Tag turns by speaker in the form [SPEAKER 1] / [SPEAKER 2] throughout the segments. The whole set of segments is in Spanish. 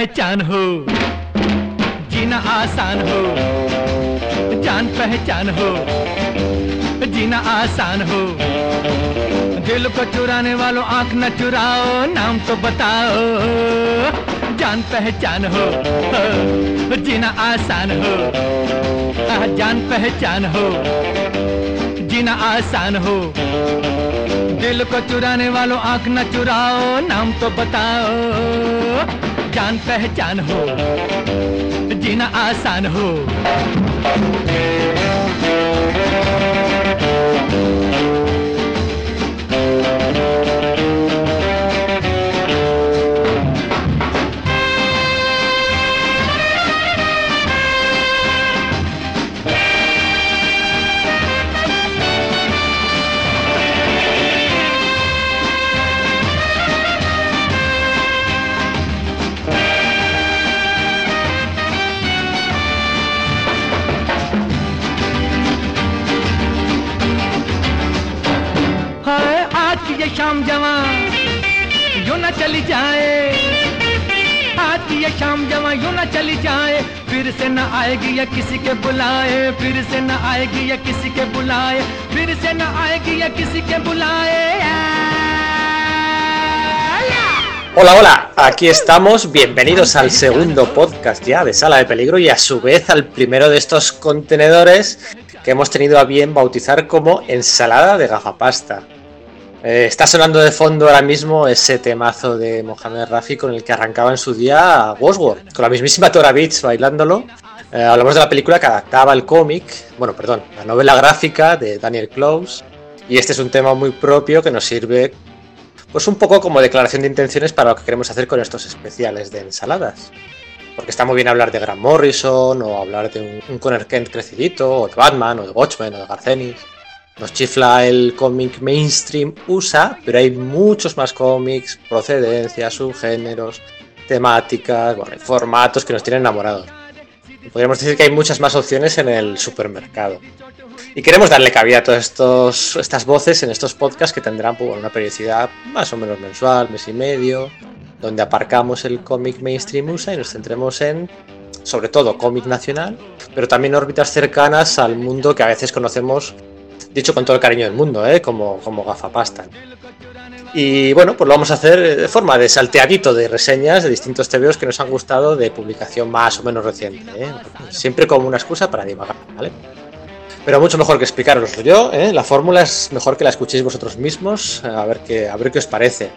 [SPEAKER 1] पहचान हो। जीना आसान हो। जान पहचान हो। जीना आसान हो। दिल को चुराने वालों आँख न चुराओ, नाम तो बताओ। जान पहचान हो। जीना आसान हो। जान पहचान हो। जीना आसान हो। दिल को चुराने वालों आँख न चुराओ, नाम तो बताओ। जान पहचान हो जीना आसान हो। शाम जवा यूं न चली जाए आज की ये शाम जवा यूं न चली जाए फिर से न आएगी या किसी के बुलाए फिर से न आएगी या किसी के बुलाए फिर से न आएगी या किसी के बुलाए
[SPEAKER 2] Hola, hola, aquí estamos, bienvenidos al segundo podcast ya de Sala de Peligro y a su vez al primero de estos contenedores que hemos tenido a bien bautizar como ensalada de gafapasta. Eh, está sonando de fondo ahora mismo ese temazo de Mohamed Rafi con el que arrancaba en su día World con la mismísima Tora Beach bailándolo. Eh, hablamos de la película que adaptaba el cómic, bueno, perdón, la novela gráfica de Daniel Close. Y este es un tema muy propio que nos sirve pues un poco como declaración de intenciones para lo que queremos hacer con estos especiales de ensaladas. Porque está muy bien hablar de Grant Morrison, o hablar de un, un Conner Kent crecidito, o de Batman, o de Watchmen, o de Garcenis. Nos chifla el cómic mainstream USA, pero hay muchos más cómics, procedencias, subgéneros, temáticas, formatos que nos tienen enamorados. Podríamos decir que hay muchas más opciones en el supermercado. Y queremos darle cabida a todas estas voces en estos podcasts que tendrán pues, una periodicidad más o menos mensual, mes y medio, donde aparcamos el cómic mainstream USA y nos centremos en, sobre todo, cómic nacional, pero también órbitas cercanas al mundo que a veces conocemos, dicho con todo el cariño del mundo, ¿eh? como, como gafapasta. Y bueno, pues lo vamos a hacer de forma de salteadito de reseñas de distintos TVOs que nos han gustado de publicación más o menos reciente. ¿eh? Siempre como una excusa para divagar, ¿vale? Pero mucho mejor que explicaroslo yo, ¿eh? la fórmula es mejor que la escuchéis vosotros mismos, a ver qué, a ver qué os parece.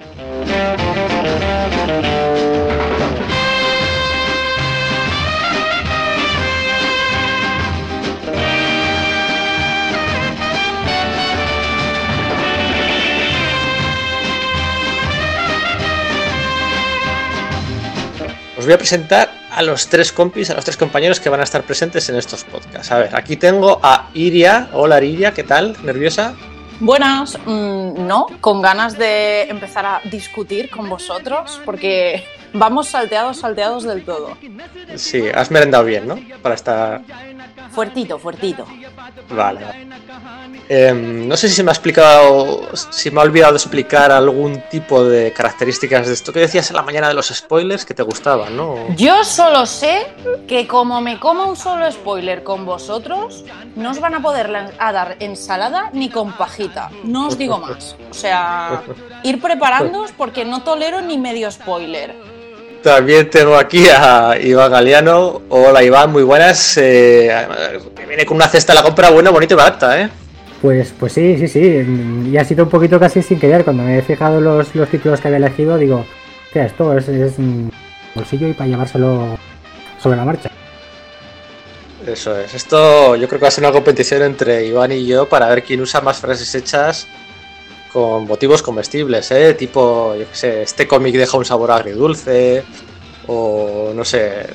[SPEAKER 2] Os voy a presentar a los tres compis, a los tres compañeros que van a estar presentes en estos podcasts. A ver, aquí tengo a Iria. Hola Iria, ¿qué tal? ¿Nerviosa?
[SPEAKER 3] Buenas, mm, no, con ganas de empezar a discutir con vosotros, porque vamos salteados, salteados del todo.
[SPEAKER 2] Sí, has merendado bien, ¿no? Para estar...
[SPEAKER 3] Fuertito, fuertito.
[SPEAKER 2] Vale. Eh, no sé si se me ha explicado, si me ha olvidado explicar algún tipo de características de esto que decías en la mañana de los spoilers que te gustaban, ¿no?
[SPEAKER 3] Yo solo sé que como me coma un solo spoiler con vosotros, no os van a poder a dar ensalada ni con pajita. No os digo más. O sea, ir preparándoos porque no tolero ni medio spoiler.
[SPEAKER 2] También tengo aquí a Iván Galeano. Hola Iván, muy buenas. Eh, viene con una cesta de la compra buena, bonita y barata, ¿eh?
[SPEAKER 4] Pues, pues sí, sí, sí. Y ha sido un poquito casi sin querer. Cuando me he fijado los, los títulos que había elegido, digo, esto es, es mm, bolsillo y para llevárselo sobre la marcha.
[SPEAKER 2] Eso es. Esto yo creo que va a ser una competición entre Iván y yo para ver quién usa más frases hechas con motivos comestibles, ¿eh? Tipo, yo qué sé, este cómic deja un sabor agridulce o no sé,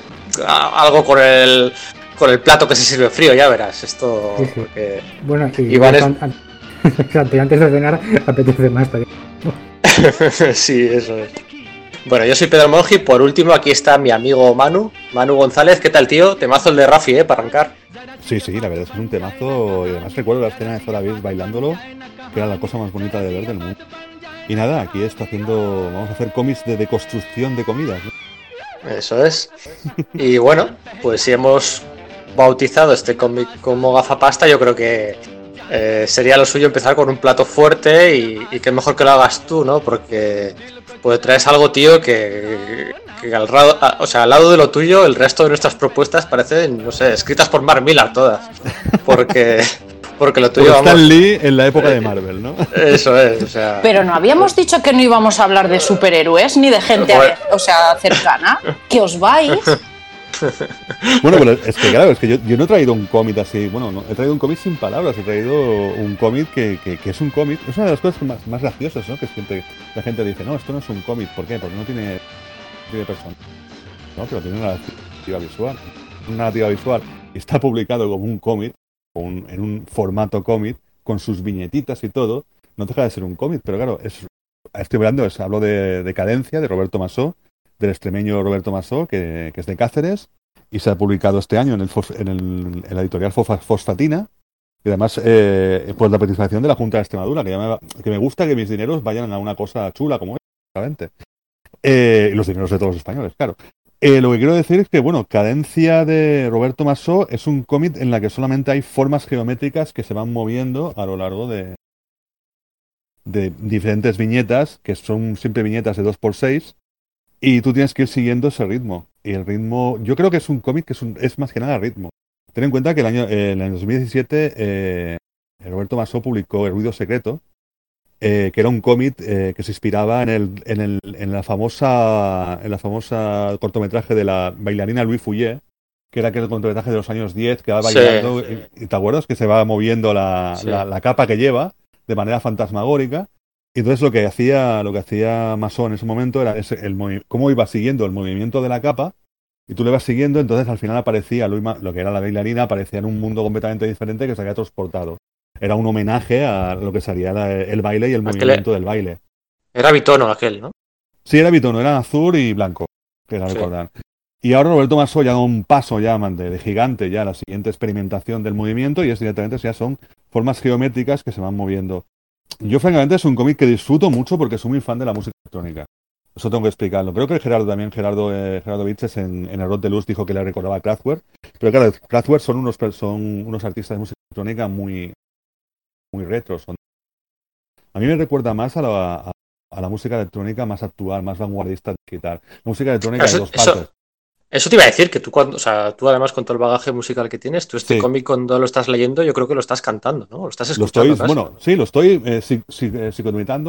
[SPEAKER 2] algo con el con el plato que se sirve frío, ya verás. Esto
[SPEAKER 4] Sí, sí.
[SPEAKER 2] porque
[SPEAKER 4] Bueno,
[SPEAKER 2] Iván es-
[SPEAKER 4] y antes de cenar apetece más todavía.
[SPEAKER 2] sí, eso es. Bueno, yo soy Pedro Monji. Por último, aquí está mi amigo Manu. Manu González, ¿qué tal, tío? Temazo el de Rafi, ¿eh? Para arrancar.
[SPEAKER 5] Sí, sí, la verdad es que es un temazo. Y además recuerdo la escena de Zora Beers bailándolo, que era la cosa más bonita de ver del mundo. Y nada, aquí está haciendo. Vamos a hacer cómics de deconstrucción de comidas. ¿no?
[SPEAKER 2] Eso es. Y bueno, pues si hemos bautizado este cómic como gafapasta, yo creo que eh, sería lo suyo empezar con un plato fuerte y, y que mejor que lo hagas tú, ¿no? Porque pues traes algo, tío, que, que al, lado, o sea, al lado de lo tuyo, el resto de nuestras propuestas parecen, no sé, escritas por Mark Millar todas. Porque, porque lo tuyo,
[SPEAKER 5] Por Stan
[SPEAKER 2] vamos,
[SPEAKER 5] Lee en la época de Marvel, ¿no?
[SPEAKER 2] eso es, o sea...
[SPEAKER 3] Pero no habíamos dicho que no íbamos a hablar de superhéroes ni de gente,
[SPEAKER 2] Bueno.
[SPEAKER 3] o sea, cercana. Que os vais.
[SPEAKER 5] Bueno, pero es que claro, es que yo, no he traído un cómic así, bueno, no, he traído un cómic sin palabras, he traído un cómic que, es un cómic, es una de las cosas más, más graciosas, ¿no? Que siempre la gente dice, no, esto no es un cómic, ¿por qué? Porque no tiene, tiene persona. No, pero tiene una narrativa visual. Una narrativa visual y está publicado como un cómic, un- en un formato cómic, con sus viñetitas y todo, no deja de ser un cómic, pero claro, es, estoy hablando, es, hablo de, de Cadencia, de Roberto Masó, del extremeño Roberto Masó, que, es de Cáceres, y se ha publicado este año en, el, en, el- en la editorial Fosfatina. Y además, eh, por la participación de la Junta de Extremadura, que, ya me, que me gusta que mis dineros vayan a una cosa chula como esta. Eh, y los dineros de todos los españoles, claro. Eh, lo que quiero decir es que, bueno, Cadencia de Roberto Masó es un cómic en la que solamente hay formas geométricas que se van moviendo a lo largo de, de diferentes viñetas, que son siempre viñetas de 2x6, y tú tienes que ir siguiendo ese ritmo. Y el ritmo, yo creo que es un cómic que es, un- es más que nada ritmo. Ten en cuenta que el año, eh, en el año 2017 eh, Roberto Masó publicó El ruido secreto, eh, que era un cómic eh, que se inspiraba en, el, en, el, en la famosa en la famosa cortometraje de la bailarina Louis Fouillet, que era aquel cortometraje de los años 10 que va
[SPEAKER 2] Sí.
[SPEAKER 5] bailando, y, y ¿te acuerdas? Que se va moviendo la,
[SPEAKER 2] Sí.
[SPEAKER 5] la- la capa que lleva de manera fantasmagórica. Y entonces lo que hacía, lo que hacía Masó en ese momento era ese- el cómo iba siguiendo el movimiento de la capa, y tú le vas siguiendo, entonces al final aparecía lo que era la bailarina, aparecía en un mundo completamente diferente que se había transportado. Era un homenaje a lo que sería la- el baile y el
[SPEAKER 2] Aquel-
[SPEAKER 5] movimiento del baile.
[SPEAKER 2] Era bitono aquel, ¿no?
[SPEAKER 5] Sí, era bitono, era azul y blanco, que era
[SPEAKER 2] Sí.
[SPEAKER 5] recordar. Y ahora Roberto Masó ya da un paso ya de, de gigante, ya la siguiente experimentación del movimiento, y es directamente ya son formas geométricas que se van moviendo. Yo, francamente, es un cómic que disfruto mucho porque soy muy fan de la música electrónica. Eso tengo que explicarlo. Creo que Gerardo también, Gerardo, eh, Gerardo Viches en, en Error de Luz dijo que le recordaba a Kraftwerk. Pero claro, Kraftwerk son unos, son unos artistas de música electrónica muy, muy retros. Son... A mí me recuerda más a la, a, a la música electrónica más actual, más vanguardista digital. La música electrónica
[SPEAKER 2] Eso-
[SPEAKER 5] de dos
[SPEAKER 2] eso-
[SPEAKER 5] partes.
[SPEAKER 2] Eso te iba a decir, que tú cuando, o sea, tú además con todo el bagaje musical que tienes, tú este
[SPEAKER 5] Sí.
[SPEAKER 2] cómic cuando lo estás leyendo, yo creo que lo estás cantando, ¿no? Lo estás
[SPEAKER 5] Lo
[SPEAKER 2] escuchando.
[SPEAKER 5] estoy,
[SPEAKER 2] casi.
[SPEAKER 5] bueno, sí, lo estoy eh, si- si- eh,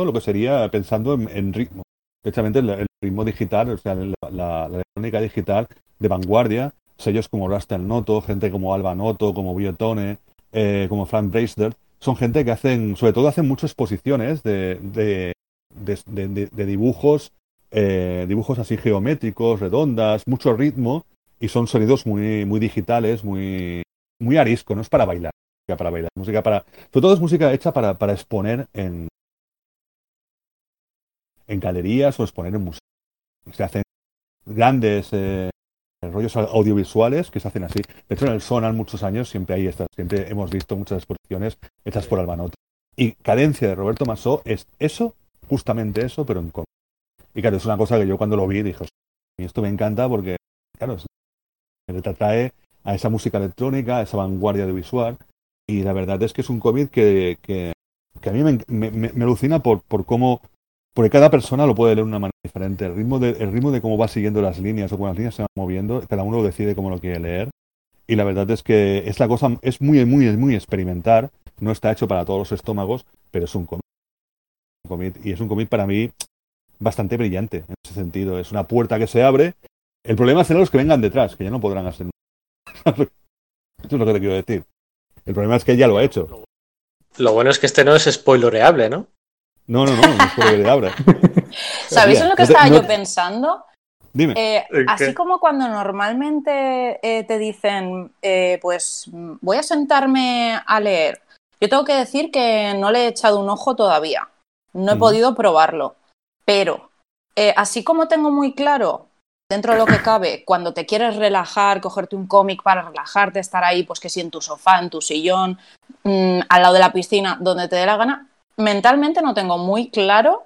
[SPEAKER 5] lo que sería pensando en, en ritmo. Precisamente el, el ritmo digital, o sea, la, la- la electrónica digital de vanguardia, sellos como Rastel Noto, gente como Alba Noto, como Biotone, eh, como Frank Bracelet, son gente que hacen, sobre todo hacen muchas exposiciones de- de- de- de dibujos, eh, dibujos así geométricos, redondas, mucho ritmo, y son sonidos muy, muy digitales, muy, muy arisco, no es para bailar, música para bailar, música para, sobre todo es música hecha para, para exponer en, en galerías o exponer en museos. Se hacen grandes eh, rollos audiovisuales que se hacen así. De hecho, en el Sonar muchos años siempre hay estas, siempre hemos visto muchas exposiciones hechas por Albanote. Y Cadencia de Roberto Masó es eso, justamente eso, pero en cómic. Y claro, es una cosa que yo cuando lo vi dije, "Hostia, y esto me encanta porque, claro, me atrae a esa música electrónica, a esa vanguardia audiovisual. Y la verdad es que es un cómic que, que, que a mí me, me- me- alucina por, por cómo, porque cada persona lo puede leer de una manera diferente. El ritmo, de, el ritmo de cómo va siguiendo las líneas o cómo las líneas se van moviendo, cada uno decide cómo lo quiere leer. Y la verdad es que es la cosa, es muy, muy, muy experimentar. No está hecho para todos los estómagos, pero es. Un cómic- Y es un cómic para mí bastante brillante en ese sentido. Es una puerta que se abre. El problema será los que vengan detrás, que ya no podrán hacer. Eso es lo que te quiero decir. El problema es que ella lo ha hecho.
[SPEAKER 2] Lo bueno es que este no es spoilereable, ¿no?
[SPEAKER 5] No, no, no, no es por que le abra.
[SPEAKER 3] ¿Sabéis en lo que
[SPEAKER 5] no te-
[SPEAKER 3] estaba
[SPEAKER 5] no
[SPEAKER 3] yo pensando?
[SPEAKER 5] Dime.
[SPEAKER 3] Eh, así como cuando normalmente eh, te dicen, eh, pues voy a sentarme a leer. Yo tengo que decir que no le he echado un ojo todavía. No he podido probarlo. Pero, eh, así como tengo muy claro, dentro de lo que cabe, cuando te quieres relajar, cogerte un cómic para relajarte, estar ahí, pues que si en tu sofá, en tu sillón, mm, al lado de la piscina, donde te dé la gana, mentalmente no tengo muy claro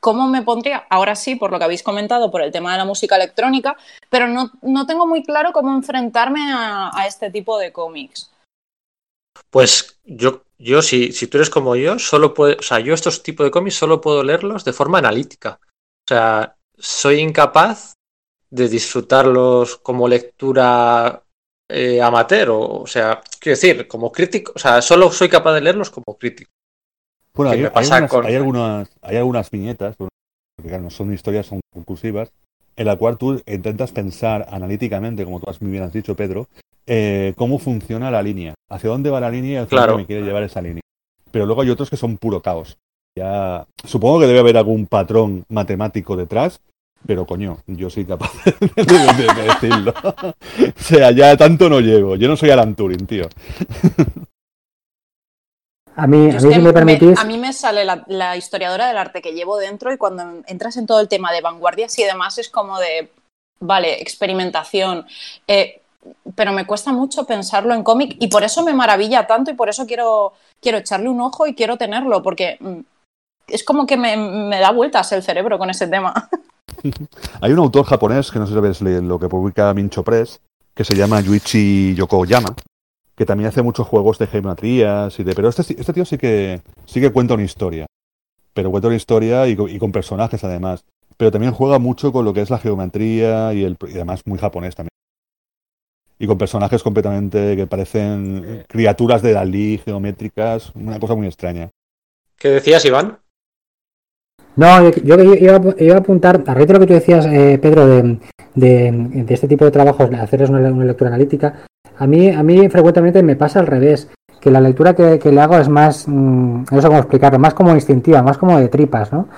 [SPEAKER 3] cómo me pondría, ahora sí, por lo que habéis comentado, por el tema de la música electrónica, pero no, no tengo muy claro cómo enfrentarme a este tipo de cómics.
[SPEAKER 2] Pues yo, yo si, si tú eres como yo, solo puedo, o sea, yo estos tipos de cómics solo puedo leerlos de forma analítica. O sea, soy incapaz de disfrutarlos como lectura eh, amateur, o, o sea, quiero decir, como crítico, o sea, solo soy capaz de leerlos como crítico.
[SPEAKER 5] Bueno, hay, algunas,
[SPEAKER 2] con-
[SPEAKER 5] hay, algunas, hay algunas viñetas, porque claro, no son historias, son conclusivas, en la cual tú intentas pensar analíticamente, como tú has muy bien has dicho, Pedro, eh, cómo funciona la línea, hacia dónde va la línea y hacia
[SPEAKER 2] Claro.
[SPEAKER 5] dónde me quiere llevar esa línea. Pero luego hay otros que son puro caos. Ya, supongo que debe haber algún patrón matemático detrás, pero coño, yo soy capaz de, de- de decirlo. o sea, ya tanto no llego. Yo no soy Alan Turing, tío.
[SPEAKER 4] A mí, a si me
[SPEAKER 3] me-
[SPEAKER 4] permitís,
[SPEAKER 3] a mí me sale la, la historiadora del arte que llevo dentro y cuando entras en todo el tema de vanguardias y demás es como de, vale, experimentación, eh, pero me cuesta mucho pensarlo en cómic y por eso me maravilla tanto y por eso quiero, quiero echarle un ojo y quiero tenerlo, porque mm, es como que me, me da vueltas el cerebro con ese tema.
[SPEAKER 5] Hay un autor japonés, que no sé si sabes le- lo que publica Mincho Press, que se llama Yuichi Yokoyama, que también hace muchos juegos de geometrías y de... Pero este, este tío sí que, sí que cuenta una historia. Pero cuenta una historia y, co- y con personajes además. Pero también juega mucho con lo que es la geometría y, el, y además muy japonés también. Y con personajes completamente que parecen criaturas de Dalí, geométricas, una cosa muy extraña.
[SPEAKER 2] ¿Qué decías, Iván?
[SPEAKER 4] No, yo, yo iba, a- iba a apuntar, a raíz de lo que tú decías, eh, Pedro, de, de- de este tipo de trabajos, de hacer una, una lectura analítica, a mí, a mí frecuentemente me pasa al revés, que la lectura que, que le hago es más, mm, no sé cómo explicarlo, más como instintiva, más como de tripas, ¿no?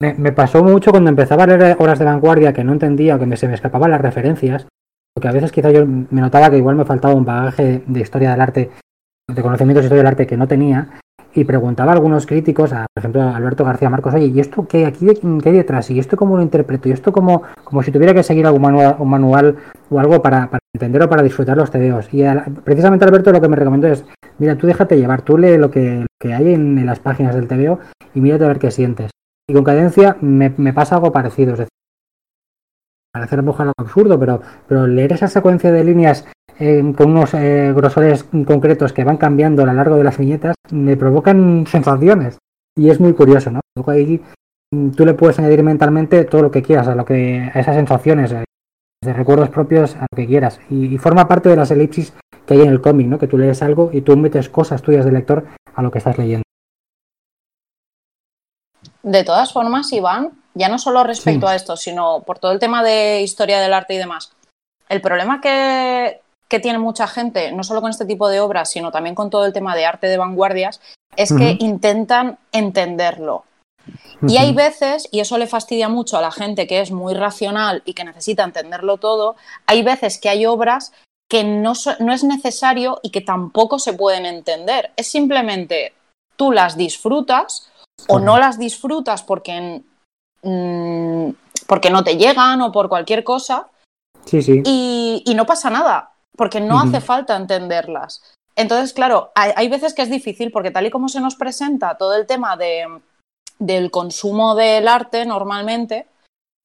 [SPEAKER 4] Me, pasó mucho cuando empezaba a leer obras de vanguardia que no entendía o que me, se me escapaban las referencias, porque a veces quizá yo me notaba que igual me faltaba un bagaje de historia del arte, de conocimientos de historia del arte que no tenía, y preguntaba a algunos críticos, a, por ejemplo a Alberto García Marcos, oye, ¿y esto qué, aquí qué hay detrás? ¿Y esto cómo lo interpreto? ¿Y esto como, como si tuviera que seguir algún manual, un manual o algo para entender o para disfrutar los TVOs? Y precisamente Alberto lo que me recomendó es, mira, tú déjate llevar, tú lee lo que, lo que hay en, las páginas del TVO y mírate a ver qué sientes. Y con cadencia me, me pasa algo parecido, es decir, parece algo absurdo, pero, pero leer esa secuencia de líneas eh, con unos eh, grosores concretos que van cambiando a lo largo de las viñetas, me provocan sensaciones. Y es muy curioso, ¿no? Ahí mm, tú le puedes añadir mentalmente todo lo que quieras a, lo que, a esas sensaciones, eh, de recuerdos propios, a lo que quieras. Y, y forma parte de las elipsis que hay en el cómic, ¿no? Que tú lees algo y tú metes cosas tuyas de lector a lo que estás leyendo.
[SPEAKER 3] De todas formas, Iván, ya no solo respecto
[SPEAKER 4] Sí.
[SPEAKER 3] a esto, sino por todo el tema de historia del arte y demás. El problema que, que tiene mucha gente, no solo con este tipo de obras, sino también con todo el tema de arte de vanguardias, es que intentan entenderlo. Y hay veces, y eso le fastidia mucho a la gente que es muy racional y que necesita entenderlo todo, hay veces que hay obras que no, no es necesario y que tampoco se pueden entender. Es simplemente tú las disfrutas o no las disfrutas porque, mm, porque no te llegan o por cualquier cosa
[SPEAKER 4] Sí, sí.
[SPEAKER 3] y, y no pasa nada, porque no hace falta entenderlas. Entonces, claro, hay, hay veces que es difícil porque tal y como se nos presenta todo el tema de, del consumo del arte normalmente,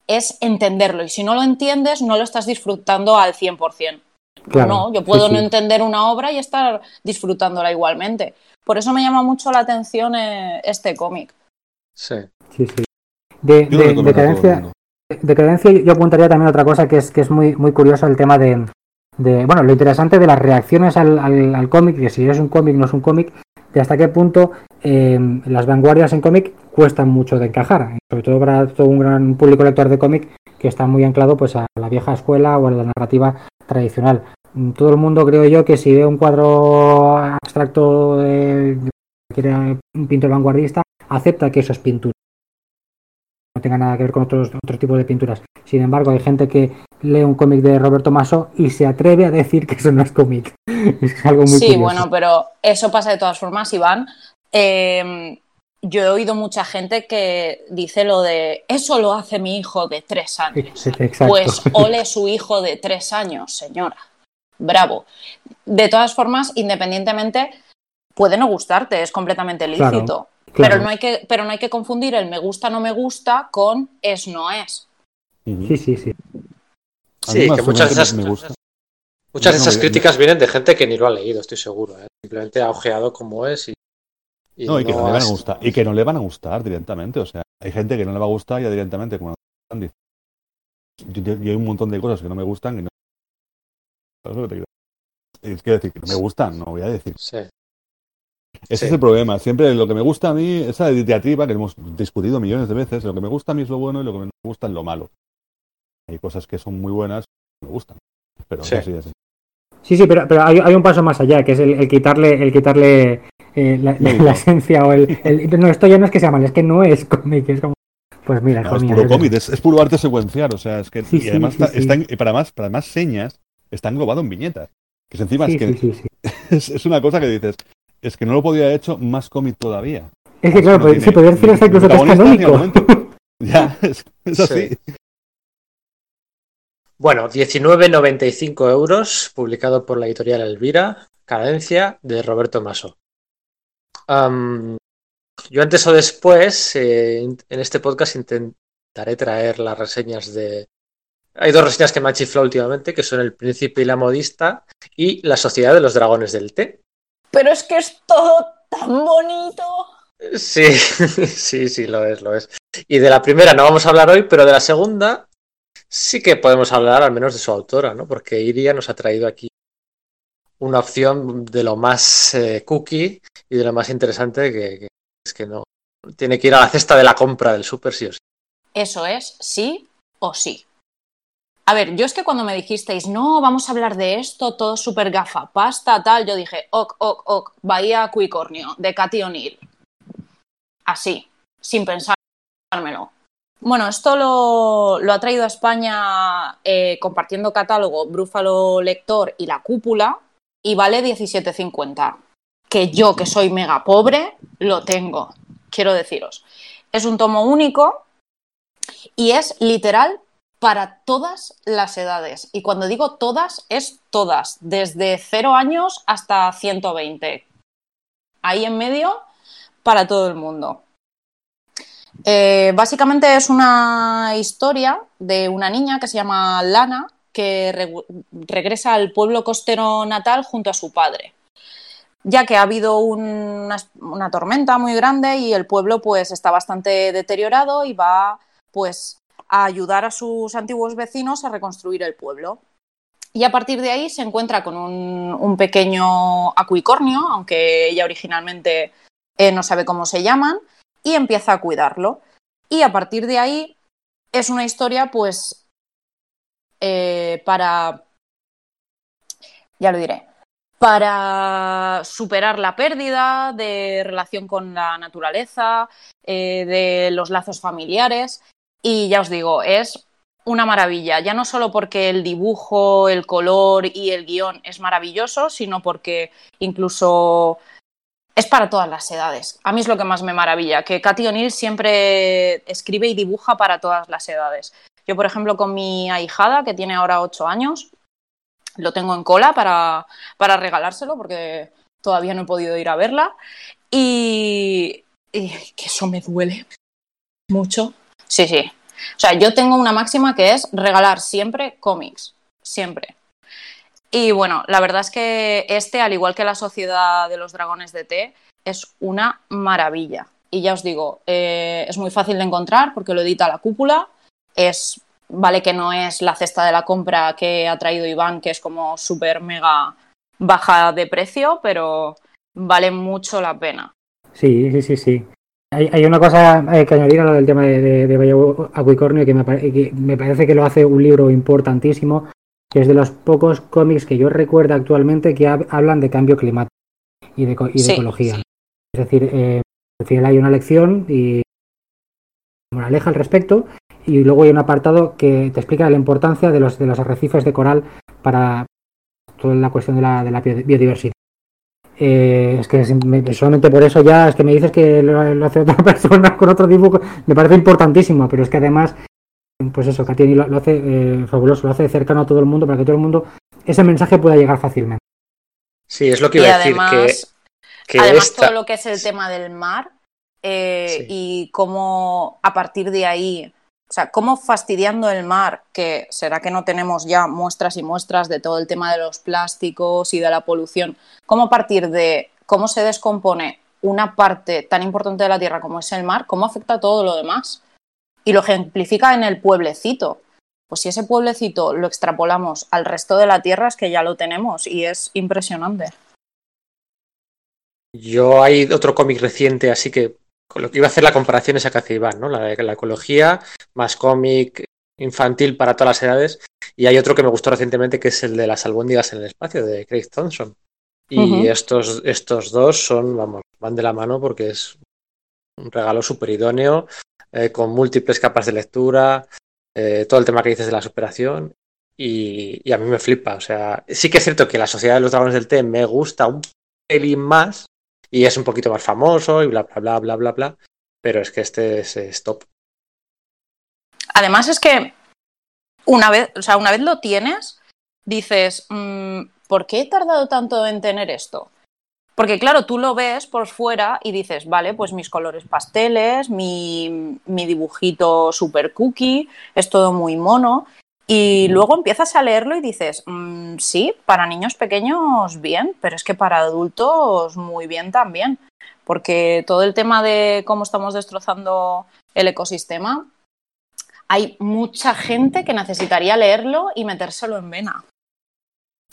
[SPEAKER 3] es entenderlo. Y si no lo entiendes, no lo estás disfrutando al 100%.
[SPEAKER 4] Claro,
[SPEAKER 3] no, yo puedo
[SPEAKER 4] sí.
[SPEAKER 3] no entender una obra y estar disfrutándola igualmente. Por eso me llama mucho la atención eh, este cómic.
[SPEAKER 2] Sí.
[SPEAKER 4] Sí, sí. De, de-
[SPEAKER 5] recomiendo a todo el
[SPEAKER 4] decadencia,
[SPEAKER 5] mundo.
[SPEAKER 4] decadencia yo apuntaría también otra cosa que es que es muy muy curioso el tema de, de bueno lo interesante de las reacciones al, al, al cómic que si es un cómic no es un cómic de hasta qué punto eh, las vanguardias en cómic cuestan mucho de encajar. Sobre todo para todo un gran público lector de cómic que está muy anclado pues a la vieja escuela o a la narrativa tradicional. Mm, todo el mundo creo yo que si ve un cuadro abstracto un pintor vanguardista acepta que eso es pintura no tenga nada que ver con otros otro tipo de pinturas. Sin embargo, hay gente que lee un cómic de Roberto Maso y se atreve a decir que eso no es cómic. Es algo muy
[SPEAKER 3] sí,
[SPEAKER 4] curioso.
[SPEAKER 3] bueno, pero eso pasa de todas formas, Iván. Eh, yo he oído mucha gente que dice lo de eso lo hace mi hijo de tres años.
[SPEAKER 4] Exacto.
[SPEAKER 3] Pues ole su hijo de tres años, señora. Bravo. De todas formas, independientemente, puede no gustarte, es completamente
[SPEAKER 4] Claro.
[SPEAKER 3] Pero, no hay que, pero no hay que confundir el me gusta, no me gusta con es, no es.
[SPEAKER 4] Sí, sí, sí.
[SPEAKER 2] Sí, que muchas de esas, Muchas de esas críticas vienen de gente que ni lo ha leído, estoy seguro. ¿eh? Simplemente ha ojeado como es y.
[SPEAKER 5] no, y que no, le van a gustar. Y que no le van a gustar directamente. O sea, hay gente que no le va a gustar ya directamente, como yo, yo, hay un montón de cosas que no me gustan y no. Es que decir que no me gustan, no voy a decir.
[SPEAKER 2] Sí.
[SPEAKER 5] Ese es el problema. Siempre lo que me gusta a mí, esa diatriba que hemos discutido millones de veces, lo que me gusta a mí es lo bueno y lo que me gusta es lo malo. Hay cosas que son muy buenas que me gustan. Pero sí. así es.
[SPEAKER 4] Sí, sí, pero, pero hay, hay, un paso más allá, que es el, quitarle, el quitarle eh, la, la, esencia o el, el, No, esto ya no es que sea mal, es que no es cómic, es como. Pues mira,
[SPEAKER 5] no, es puro cómic, es, es, puro arte secuencial, o sea, es que. Sí, y además, sí, está, está en, para, más, para más señas, está englobado en viñetas. Que es encima es que. Es, es, una cosa que dices, es que no lo podía haber hecho más cómic todavía.
[SPEAKER 4] Es que, claro, no pues, sí, podría decir hasta incluso que es canónico.
[SPEAKER 5] ya, es, es así.
[SPEAKER 2] Bueno, 19,95 euros, publicado por la editorial Elvira, Cadencia, de Roberto Maso. Um, yo antes o después, eh, en este podcast intentaré traer las reseñas de... Hay dos reseñas que me han chiflado últimamente, que son El Príncipe y la Modista y La Sociedad de los Dragones del Té.
[SPEAKER 3] Pero es que es todo tan bonito.
[SPEAKER 2] Sí, sí, sí, lo es, lo es. Y de la primera no vamos a hablar hoy, pero de la segunda sí que podemos hablar al menos de su autora, ¿no? Porque Iria nos ha traído aquí una opción de lo más eh, cookie y de lo más interesante que, que, es que no tiene que ir a la cesta de la compra del súper sí o sí.
[SPEAKER 3] Eso es, sí o sí. A ver, yo es que cuando me dijisteis, no, vamos a hablar de esto, todo súper gafa, pasta, tal, yo dije, ok, ok, ok, Bahía Cuicornio, de Katy O'Neill. Así, sin pensármelo. Bueno, esto lo, lo ha traído a España eh, compartiendo catálogo Brúfalo Lector y La Cúpula y vale 17,50. Que yo, que soy mega pobre, lo tengo, quiero deciros. Es un tomo único y es literal para todas las edades. Y cuando digo todas, es todas, desde 0 años hasta 120. Ahí en medio, para todo el mundo. Eh, básicamente es una historia de una niña que se llama Lana, que re regresa al pueblo costero natal junto a su padre, ya que ha habido una, una, tormenta muy grande y el pueblo pues está bastante deteriorado y va pues a ayudar a sus antiguos vecinos a reconstruir el pueblo. Y a partir de ahí se encuentra con un, pequeño acuicornio, aunque ella originalmente eh, no sabe cómo se llaman, y empieza a cuidarlo. Y a partir de ahí es una historia, pues, eh, para, ya lo diré, para superar la pérdida de relación con la naturaleza, eh, de los lazos familiares. Y ya os digo, es una maravilla, ya no solo porque el dibujo, el color y el guion es maravilloso, sino porque incluso es para todas las edades. A mí es lo que más me maravilla, que Katy O'Neill siempre escribe y dibuja para todas las edades. Yo, por ejemplo, con mi ahijada, que tiene ahora 8 años, lo tengo en cola para, para regalárselo porque todavía no he podido ir a verla. Y, y que eso me duele mucho. Sí, sí. O sea, yo tengo una máxima que es regalar siempre cómics. Siempre. Y bueno, la verdad es que este, al igual que la Sociedad de los Dragones de Té, es una maravilla. Y ya os digo, eh, es muy fácil de encontrar porque lo edita la cúpula. Es, vale que no es la cesta de la compra que ha traído Iván, que es como súper mega baja de precio, pero vale mucho la pena.
[SPEAKER 4] Sí, sí, sí, sí. Hay, hay una cosa eh, que añadir a lo del tema de, de, Acuicornio que me, que me parece que lo hace un libro importantísimo que es de los pocos cómics que yo recuerdo actualmente que hablan de cambio climático y de, y de sí, ecología. Sí. Es decir, eh, al final hay una lección y moraleja al respecto y luego hay un apartado que te explica la importancia de los, de los arrecifes de coral para toda la cuestión de la, de la biodiversidad. Eh, es que solamente por eso ya es que me dices que lo, lo hace otra persona con otro dibujo, me parece importantísimo, pero es que además pues eso, Catieni lo, lo hace eh, fabuloso, lo hace cercano a todo el mundo para que todo el mundo ese mensaje pueda llegar fácilmente.
[SPEAKER 2] Sí, es lo que iba
[SPEAKER 3] y
[SPEAKER 2] a decir.
[SPEAKER 3] Además,
[SPEAKER 2] que, que
[SPEAKER 3] además
[SPEAKER 2] esta...
[SPEAKER 3] todo lo que es el tema del mar eh,
[SPEAKER 2] Sí.
[SPEAKER 3] y cómo a partir de ahí, o sea, cómo fastidiando el mar, que será que no tenemos ya muestras y muestras de todo el tema de los plásticos y de la polución, cómo a partir de cómo se descompone una parte tan importante de la Tierra como es el mar, cómo afecta a todo lo demás. Y lo ejemplifica en el pueblecito. Pues si ese pueblecito lo extrapolamos al resto de la Tierra es que ya lo tenemos y es impresionante.
[SPEAKER 2] Yo hay otro cómic reciente, así que con lo que iba a hacer la comparación esa que hace Iván, ¿no? La de la ecología, más cómic infantil para todas las edades. Y hay otro que me gustó recientemente, que es el de las albóndigas en el espacio, de Craig Thompson. Y estos, estos dos son, vamos, van de la mano porque es un regalo súper idóneo, eh, con múltiples capas de lectura, eh, todo el tema que dices de la superación. Y, y a mí me flipa. O sea, sí que es cierto que la Sociedad de los Dragones del Té me gusta un pelín más y es un poquito más famoso y bla, bla, bla, bla, bla, bla. Pero es que este es, es top.
[SPEAKER 3] Además es que una vez, o sea, una vez lo tienes, dices, mm, ¿por qué he tardado tanto en tener esto? Porque claro, tú lo ves por fuera y dices, vale, pues mis colores pasteles, mi, mi dibujito super cookie, es todo muy mono. Y luego empiezas a leerlo y dices, mm, sí, para niños pequeños bien, pero es que para adultos muy bien también. Porque todo el tema de cómo estamos destrozando el ecosistema, hay mucha gente que necesitaría leerlo y metérselo en vena.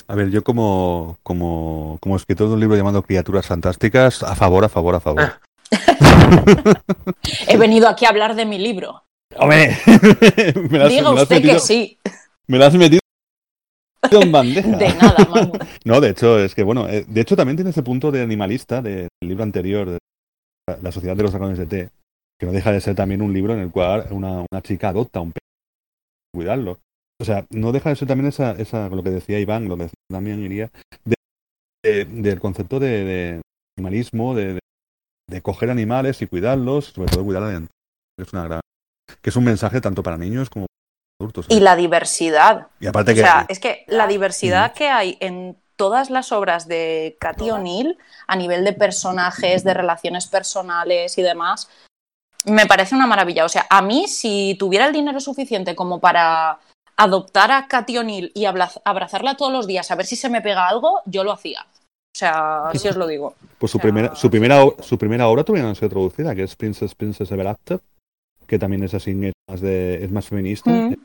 [SPEAKER 5] A ver, yo como, como, como escritor de un libro llamado Criaturas Fantásticas, a favor, a favor, a favor.
[SPEAKER 2] Ah.
[SPEAKER 3] He venido aquí a hablar de mi libro.
[SPEAKER 5] ¡Hombre! me las,
[SPEAKER 3] Diga
[SPEAKER 5] me las
[SPEAKER 3] usted
[SPEAKER 5] metido,
[SPEAKER 3] que sí.
[SPEAKER 5] Me las has metido en bandeja.
[SPEAKER 3] De nada.
[SPEAKER 5] No, de hecho, es que bueno, eh, de hecho también tiene ese punto de animalista del libro anterior, de la- Sociedad de los Dragones de Té, que no deja de ser también un libro en el cual una, una chica adopta un perro cuidarlo. O sea, no deja de ser también esa, esa lo que decía Iván, lo que decía también iría, de, de- del concepto de, de animalismo, de, coger animales y cuidarlos, sobre todo cuidar a es una gran, que es un mensaje tanto para niños como para adultos. ¿eh?
[SPEAKER 3] Y la diversidad.
[SPEAKER 5] Y aparte
[SPEAKER 3] O
[SPEAKER 5] que
[SPEAKER 3] sea, es que la diversidad que hay en todas las obras de Cathy O'Neill, a nivel de personajes, de relaciones personales y demás, me parece una maravilla. O sea, a mí, si tuviera el dinero suficiente como para adoptar a Cathy O'Neill y abrazarla todos los días a ver si se me pega algo, yo lo hacía. O sea, así os lo digo.
[SPEAKER 5] Pues su
[SPEAKER 3] O sea,
[SPEAKER 5] primera, su primera, su primera obra todavía no ha sido traducida, que es Princess Princess Ever After, que también es así, es más, de, es más feminista.
[SPEAKER 3] Mm.
[SPEAKER 5] es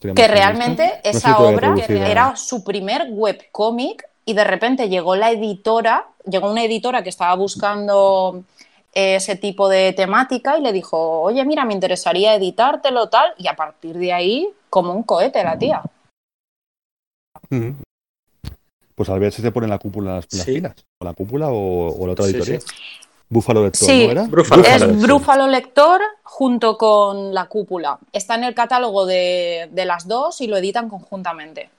[SPEAKER 3] que
[SPEAKER 5] más feminista.
[SPEAKER 3] realmente
[SPEAKER 5] No sé si
[SPEAKER 3] esa obra era su primer webcómic y de repente llegó la editora, llegó una editora que estaba buscando ese tipo de temática y le dijo, oye, mira, me interesaría editártelo tal, y a partir de ahí, como un cohete la tía.
[SPEAKER 5] Ujú. Pues a ver si se pone la cúpula las, las
[SPEAKER 2] Sí.
[SPEAKER 5] pilas. O la cúpula o, o la otra
[SPEAKER 2] Sí,
[SPEAKER 5] editorial.
[SPEAKER 2] sí.
[SPEAKER 5] Búfalo Lector,
[SPEAKER 3] Sí.
[SPEAKER 5] ¿no era?
[SPEAKER 2] Brúfalo.
[SPEAKER 3] es. Brúfalo Lector junto con La Cúpula. Está en el catálogo de, de las dos y lo editan conjuntamente.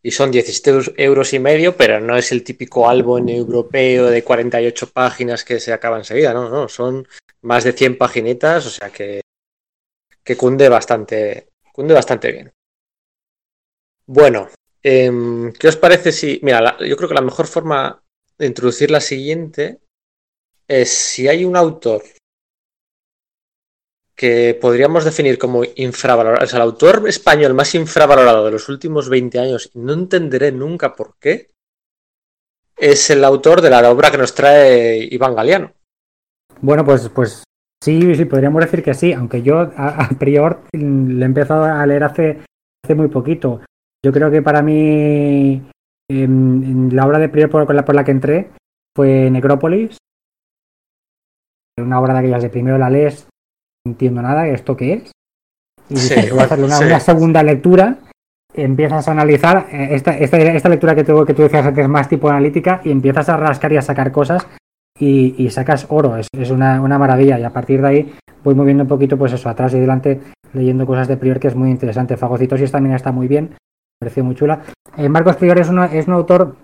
[SPEAKER 2] Y son 17 euros y medio, pero no es el típico álbum europeo de 48 páginas que se acaba enseguida, no, no, son más de 100 paginitas, o sea que, que cunde bastante, cunde bastante bien. Bueno, em, ¿qué os parece si, mira, la- yo creo que la mejor forma de introducir la siguiente si hay un autor que podríamos definir como infravalorado, o sea, el autor español más infravalorado de los últimos 20 años, no entenderé nunca por qué, es el autor de la obra que nos trae Iván Galeano.
[SPEAKER 4] Bueno, pues, pues sí, sí, podríamos decir que sí, aunque yo a, a priori mm, le he empezado a leer hace, hace muy poquito. Yo creo que para mí em, la obra de Prior por la que entré fue Necrópolis. Una obra de aquellas de primero la lees, no entiendo nada, ¿esto qué es? Y
[SPEAKER 2] Sí,
[SPEAKER 4] dices, a hacerle una,
[SPEAKER 2] sí.
[SPEAKER 4] una segunda lectura, empiezas a analizar eh, esta, esta, esta lectura que, tengo, que tú decías antes más tipo analítica y empiezas a rascar y a sacar cosas y, y sacas oro, es, es una, una maravilla y a partir de ahí voy moviendo un poquito pues eso, atrás y delante leyendo cosas de Prior que es muy interesante. Fagocitosis también está muy bien, me pareció muy chula. Eh, Marcos Prior es, una- es un autor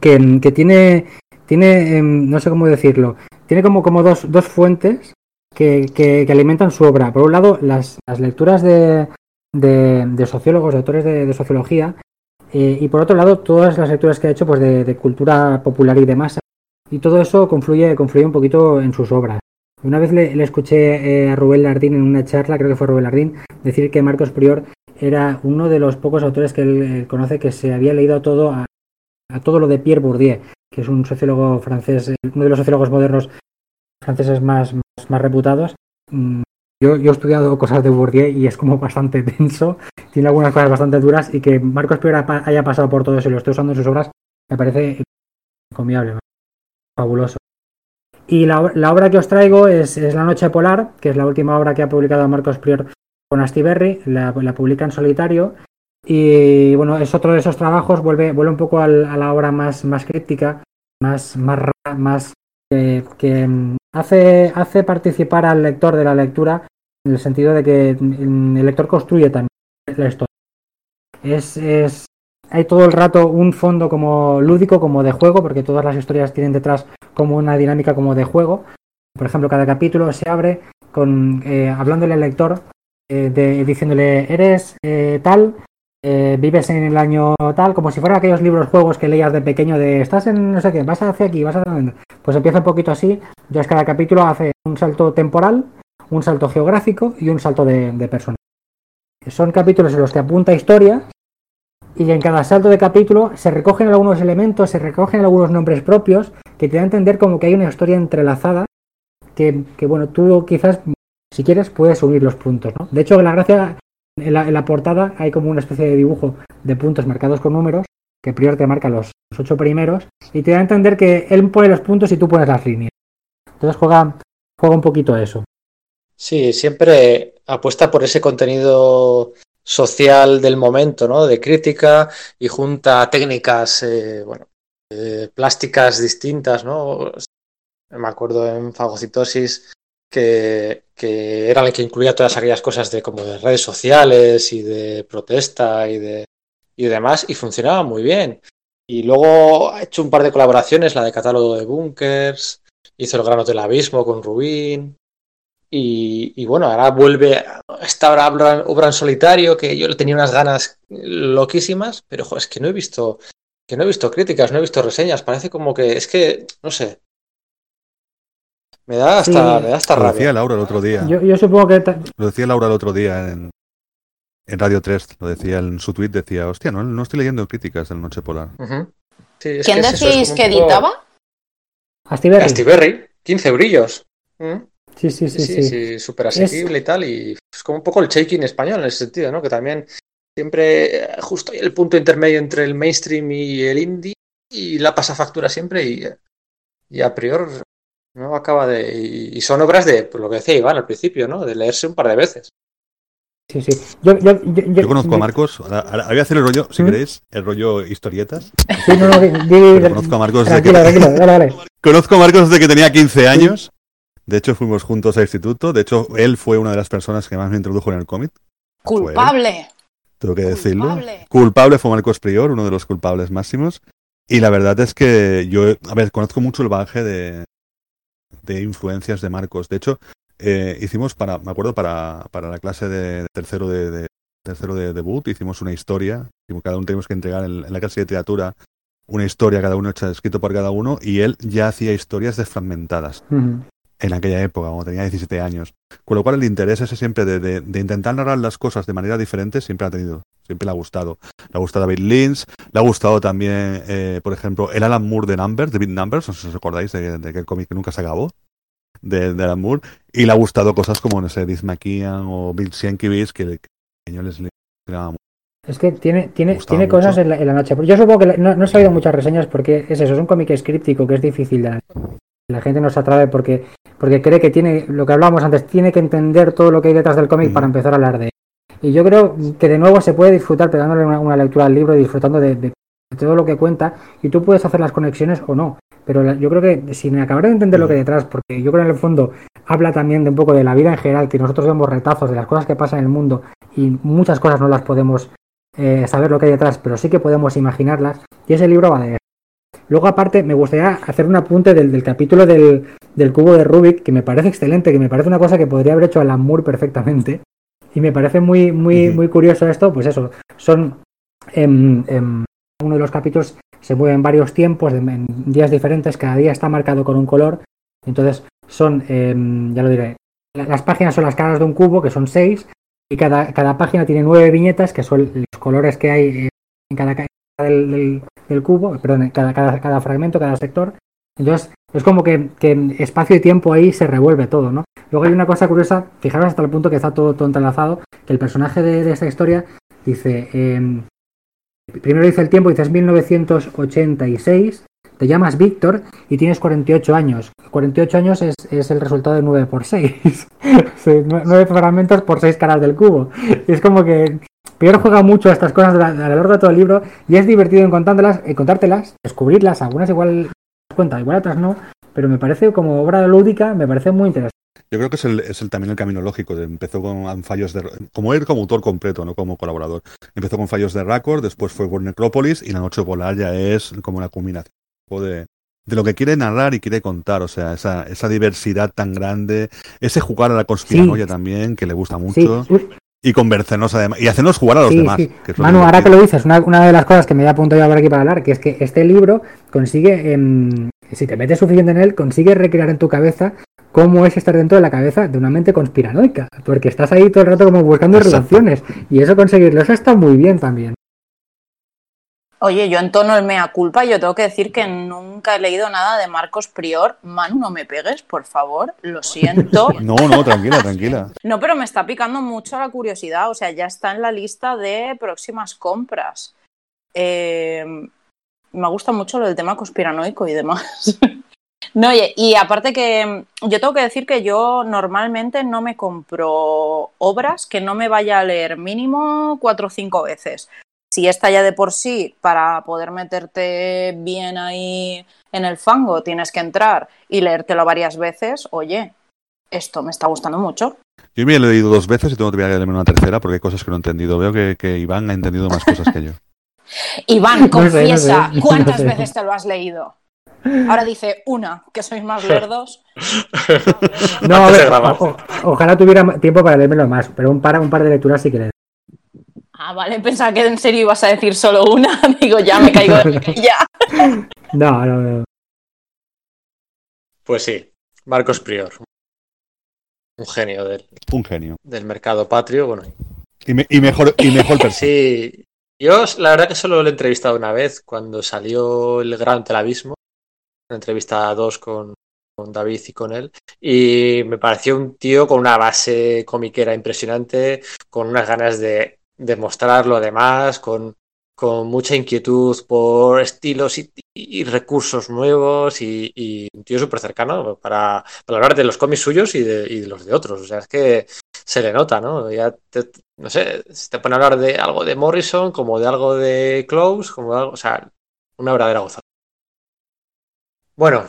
[SPEAKER 4] que, que tiene, tiene em, no sé cómo decirlo, tiene como, como dos, dos fuentes que, que- alimentan su obra. Por un lado, las, las lecturas de, de- sociólogos, de autores de, sociología, eh, y por otro lado, todas las lecturas que ha hecho pues, de, cultura popular y de masa. Y todo eso confluye, confluye un poquito en sus obras. Una vez le, le escuché eh, a Rubén Lardín en una charla, creo que fue Rubén Lardín, decir que Marcos Prior era uno de los pocos autores que él, él conoce que se había leído todo a todo lo de Pierre Bourdieu, que es un sociólogo francés, eh, uno de los sociólogos modernos franceses más, más, reputados. Mm, Yo, yo he estudiado cosas de Bourdieu y es como bastante denso, tiene algunas cosas bastante duras y que Marcos Prior ha- haya pasado por todo eso y lo esté usando en sus obras me parece encomiable, fabuloso. Y la, obra que os traigo es, La Noche Polar, que es la última obra que ha publicado Marcos Prior con Astiberri, la publica en solitario. Y bueno, es otro de esos trabajos, vuelve, vuelve un poco al- a la obra más, más críptica, más, más, más que mm, hace, hace participar al lector de la lectura en el sentido de que mm, el lector construye también la historia. Es, es, hay todo el rato un fondo como lúdico, como de juego, porque todas las historias tienen detrás como una dinámica como de juego. Por ejemplo, cada capítulo se abre con eh, hablándole al lector, eh, de, diciéndole, eres eh, tal, eh, vives en el año tal, como si fueran aquellos libros juegos que leías de pequeño de estás en no sé qué, vas hacia aquí, vas a pues empieza un poquito así, ya es cada capítulo hace un salto temporal, un salto geográfico y un salto de, de persona. Son capítulos en los que apunta historia y en cada salto de capítulo se recogen algunos elementos, se recogen algunos nombres propios que te da a entender como que hay una historia entrelazada que, que, bueno, tú quizás, si quieres, puedes unir los puntos, ¿no? De hecho, la gracia, en la, portada hay como una especie de dibujo de puntos marcados con números, que Prior te marca los, ocho primeros, y te da a entender que él pone los puntos y tú pones las líneas. Entonces juega, juega un poquito eso.
[SPEAKER 2] Sí, siempre apuesta por ese contenido social del momento, ¿no? De crítica y junta técnicas, eh, bueno, eh, plásticas distintas, ¿no? Me acuerdo en fagocitosis que, era el que incluía todas aquellas cosas de como de redes sociales y de protesta y de y demás y funcionaba muy bien. Y luego ha hecho un par de colaboraciones, la de catálogo de bunkers, hizo el grano del abismo con Rubín. Y, y, bueno, ahora vuelve esta obra, obra, en solitario que yo le tenía unas ganas loquísimas, pero es que no he visto que no he visto críticas, no he visto reseñas, parece como que es que no sé. Me da hasta
[SPEAKER 4] Sí.
[SPEAKER 2] me da hasta
[SPEAKER 5] Lo decía. Laura el otro día.
[SPEAKER 4] Yo, yo supongo que
[SPEAKER 5] Lo decía Laura el otro día en, en Radio 3. Lo decía en su tweet. Decía, hostia, no, no estoy leyendo críticas del Noche Polar.
[SPEAKER 2] Ujú. Sí, es
[SPEAKER 3] ¿Quién
[SPEAKER 2] que es eso, es
[SPEAKER 3] decís que
[SPEAKER 2] poco-
[SPEAKER 3] editaba?
[SPEAKER 4] Astiberri.
[SPEAKER 2] Astiberri, 15 eurillos. ¿Mm?
[SPEAKER 4] Sí, sí,
[SPEAKER 2] Sí,
[SPEAKER 4] sí,
[SPEAKER 2] sí,
[SPEAKER 4] sí.
[SPEAKER 2] sí, súper asequible y tal. Y es como un poco el shaking español en ese sentido, ¿no? Que también siempre eh, justo hay el punto intermedio entre el mainstream y el indie y la pasa factura siempre y, y a priori no acaba de... Y, son obras de, pues lo que decía Iván al principio, ¿no? De leerse un par de veces.
[SPEAKER 4] sí, sí. Yo, yo, yo,
[SPEAKER 5] Yo conozco a Marcos. Ahora, ahora voy a hacer el rollo, si
[SPEAKER 4] ¿Mm?
[SPEAKER 5] queréis, el rollo historietas.
[SPEAKER 4] Sí, no, no, di- di-
[SPEAKER 5] Pero conozco a Marcos desde que,
[SPEAKER 4] tranquilo, tranquilo, dale, dale.
[SPEAKER 5] conozco a Marcos desde que tenía 15 años. De hecho, fuimos juntos al instituto. De hecho, él fue una de las personas que más me introdujo en el cómic.
[SPEAKER 3] Culpable.
[SPEAKER 5] Tengo que decirlo.
[SPEAKER 3] Culpable.
[SPEAKER 5] Culpable fue Marcos Prior, uno de los culpables máximos. Y la verdad es que yo, a ver, conozco mucho el bagaje de, de influencias de Marcos. De hecho, eh, hicimos para, me acuerdo, para, para la clase de tercero de, de- tercero de debut, hicimos una historia. y Cada uno teníamos que entregar en, en la clase de literatura una historia, cada uno hecha, escrito por cada uno, y él ya hacía historias desfragmentadas en aquella época, cuando tenía 17 años. Con lo cual el interés ese siempre de, de- de intentar narrar las cosas de manera diferente siempre ha tenido, siempre le ha gustado. Le ha gustado David Lynch, le ha gustado también, eh, por ejemplo, el Alan Moore de Numbers, Big Numbers, no sé si os acordáis de, de aquel cómic que nunca se acabó, de, de Alan Moore, y le ha gustado cosas como, no sé, Diz McKeon o Bill Sienkiewicz, que, que a ellos les les-
[SPEAKER 4] Es que tiene, tiene, tiene cosas en la, en la noche. Yo supongo que la- no, no he sabido muchas reseñas porque es eso, es un cómic escríptico que es difícil de. La gente no se atreve porque, porque cree que tiene, lo que hablábamos antes, tiene que entender todo lo que hay detrás del cómic
[SPEAKER 5] Mm.
[SPEAKER 4] para empezar a hablar de él. Y yo creo que de nuevo se puede disfrutar pegándole una, una lectura al libro y disfrutando de, todo lo que cuenta y tú puedes hacer las conexiones o no. Pero la- yo creo que sin acabar de entender lo que hay detrás, porque yo creo que en el fondo habla también de un poco de la vida en general, que nosotros vemos retazos de las cosas que pasan en el mundo y muchas cosas no las podemos eh, saber lo que hay detrás, pero sí que podemos imaginarlas. Y ese libro va de. Luego, aparte, me gustaría hacer un apunte del, del capítulo del, del cubo de Rubik, que me parece excelente, que me parece una cosa que podría haber hecho Alan Moore perfectamente. Y me parece muy, muy, muy curioso esto, pues eso, son em, em, uno de los capítulos se mueve en varios tiempos, en, en días diferentes, cada día está marcado con un color. Entonces son, em, ya lo diré, la- las páginas son las caras de un cubo, que son seis, y cada, cada página tiene nueve viñetas, que son los colores que hay eh, en cada ca- del, del- del cubo, perdón, en cada, cada, cada fragmento, cada sector. Entonces, es como que, que en espacio y tiempo ahí se revuelve todo, ¿no? Luego hay una cosa curiosa, fijaros hasta el punto que está todo, todo entrelazado, que el personaje de, de esta historia dice, em, primero dice el tiempo, dice es 1986, te llamas Víctor y tienes 48 años. 48 años es, es el resultado de 9 por 6. 9 fragmentos por 6 caras del cubo. Es como que Pierre juega mucho a estas cosas a lo largo de todo el libro y es divertido en contándolas, en contártelas, descubrirlas, algunas igual cuenta, igual otras no, pero me parece como obra lúdica, me parece muy interesante.
[SPEAKER 5] Yo creo que es, el, es el, también el camino lógico. Empezó con fallos de. Como él, como autor completo, no como colaborador. Empezó con fallos de Record, después fue por Necrópolis y La Noche Polar ya es como la culminación de, de lo que quiere narrar y quiere contar. O sea, esa, esa diversidad tan grande, ese jugar a la conspiranoia
[SPEAKER 4] Sí.
[SPEAKER 5] también, que le gusta mucho.
[SPEAKER 4] Sí,
[SPEAKER 5] Y convencernos además. Y hacernos jugar a los
[SPEAKER 4] Sí,
[SPEAKER 5] demás.
[SPEAKER 4] sí.
[SPEAKER 5] que
[SPEAKER 4] Manu, ahora que lo dices, una, una de las cosas que me da punto yo por aquí para hablar, que es que este libro consigue, em, si te metes suficiente en él, consigue recrear en tu cabeza cómo es estar dentro de la cabeza de una mente conspiranoica, porque estás ahí todo el rato como buscando
[SPEAKER 5] Exacto.
[SPEAKER 4] relaciones, y eso conseguirlo, eso está muy bien también.
[SPEAKER 3] Oye, yo en tono el mea culpa, yo tengo que decir que nunca he leído nada de Marcos Prior. Manu, no me pegues, por favor, lo siento.
[SPEAKER 5] No, no, tranquila, tranquila.
[SPEAKER 3] No, pero me está picando mucho la curiosidad, o sea, ya está en la lista de próximas compras. Eh, me gusta mucho lo del tema conspiranoico y demás. No, oye, y aparte que yo tengo que decir que yo normalmente no me compro obras que no me vaya a leer mínimo cuatro o cinco veces. Si esta ya de por sí, para poder meterte bien ahí en el fango, tienes que entrar y leértelo varias veces, oye, esto me está gustando mucho.
[SPEAKER 5] Yo me he leído dos veces y tengo que leerme una tercera porque hay cosas que no he entendido. Veo que, que Iván ha entendido más cosas que yo.
[SPEAKER 3] Iván,
[SPEAKER 4] No sé, no
[SPEAKER 3] confiesa,
[SPEAKER 4] sé,
[SPEAKER 3] ¿cuántas
[SPEAKER 4] no sé.
[SPEAKER 3] veces te lo has leído? Ahora dice una, que sois más lerdos.
[SPEAKER 4] No, a ver,
[SPEAKER 2] grabar.
[SPEAKER 4] o- o- ojalá tuviera tiempo para leérmelo más, pero un par, un par de lecturas sí que le
[SPEAKER 3] Ah, vale, pensaba que en serio ibas a decir solo una. Digo, ya me caigo de ya.
[SPEAKER 4] No, no, no.
[SPEAKER 2] Pues sí, Marcos Prior. Un genio del,
[SPEAKER 5] Un genio.
[SPEAKER 2] del mercado patrio. Bueno,
[SPEAKER 5] Y, me- y mejor, y mejor persona.
[SPEAKER 2] sí. Yo, la verdad que solo lo he entrevistado una vez, cuando salió El Gran del Abismo. Una entrevista a dos con, con David y con él. Y me pareció un tío con una base comiquera impresionante, con unas ganas de demostrar lo demás, con, con mucha inquietud por estilos y, recursos nuevos y, un tío súper cercano para, para hablar de los cómics suyos y de, y de los de otros. O sea, es que se le nota, ¿no? Ya te- no sé, se te pone a hablar de algo de Morrison, como de algo de Close, como de algo, o sea, una verdadera gozada. Bueno,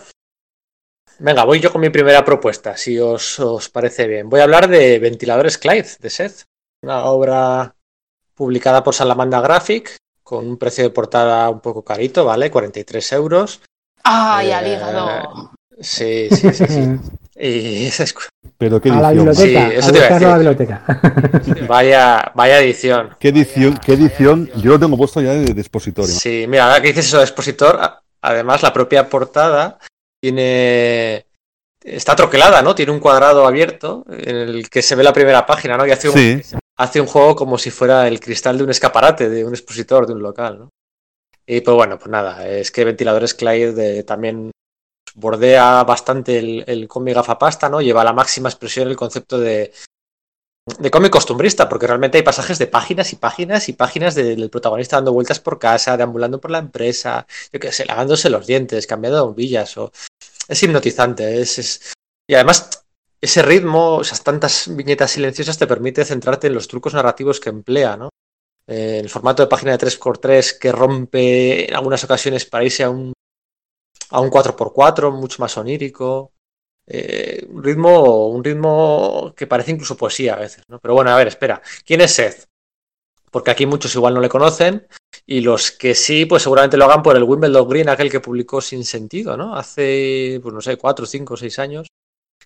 [SPEAKER 2] venga, voy yo con mi primera propuesta, si os, os parece bien. Voy a hablar de Ventiladores Clyde, de Seth, una obra publicada por Salamanda Graphic, con un precio de portada un poco carito, ¿vale? 43 euros.
[SPEAKER 3] Ay,
[SPEAKER 2] Eh,
[SPEAKER 3] al hígado.
[SPEAKER 2] Sí, sí, sí, sí. Y es-
[SPEAKER 5] Pero qué
[SPEAKER 4] a la
[SPEAKER 5] edición.
[SPEAKER 4] biblioteca,
[SPEAKER 2] Sí, eso
[SPEAKER 4] a
[SPEAKER 2] te iba a
[SPEAKER 4] buscarlo a la
[SPEAKER 2] decir.
[SPEAKER 4] biblioteca.
[SPEAKER 2] vaya, vaya edición.
[SPEAKER 5] Qué edición, qué edición. Yo lo tengo puesto ya de, de expositorio.
[SPEAKER 2] Sí, mira, ahora que dices eso de expositor, además la propia portada tiene. Está troquelada, ¿no? Tiene un cuadrado abierto en el que se ve la primera página, ¿no? Y hace un,
[SPEAKER 5] Sí,
[SPEAKER 2] hace un juego como si fuera el cristal de un escaparate, de un expositor, de un local, ¿no? Y pues bueno, pues nada, es que Ventiladores Clyde eh, también bordea bastante el, el cómic gafapasta, ¿no? Lleva a la máxima expresión el concepto de, de cómic costumbrista, porque realmente hay pasajes de páginas y páginas y páginas del protagonista dando vueltas por casa, deambulando por la empresa, yo qué sé, lavándose los dientes, cambiando bombillas, o... es hipnotizante, es- y además ese ritmo, esas tantas viñetas silenciosas te permite centrarte en los trucos narrativos que emplea, ¿no? Eh, el formato de página de 3x3 que rompe en algunas ocasiones para irse a un, a un 4x4, mucho más onírico. Eh, un ritmo, un ritmo que parece incluso poesía a veces, ¿no? Pero bueno, a ver, espera. ¿Quién es Seth? Porque aquí muchos igual no le conocen y los que sí, pues seguramente lo hagan por el Wimbledon Green, aquel que publicó Sin Sentido, ¿no? Hace, pues no sé, cuatro, cinco, seis años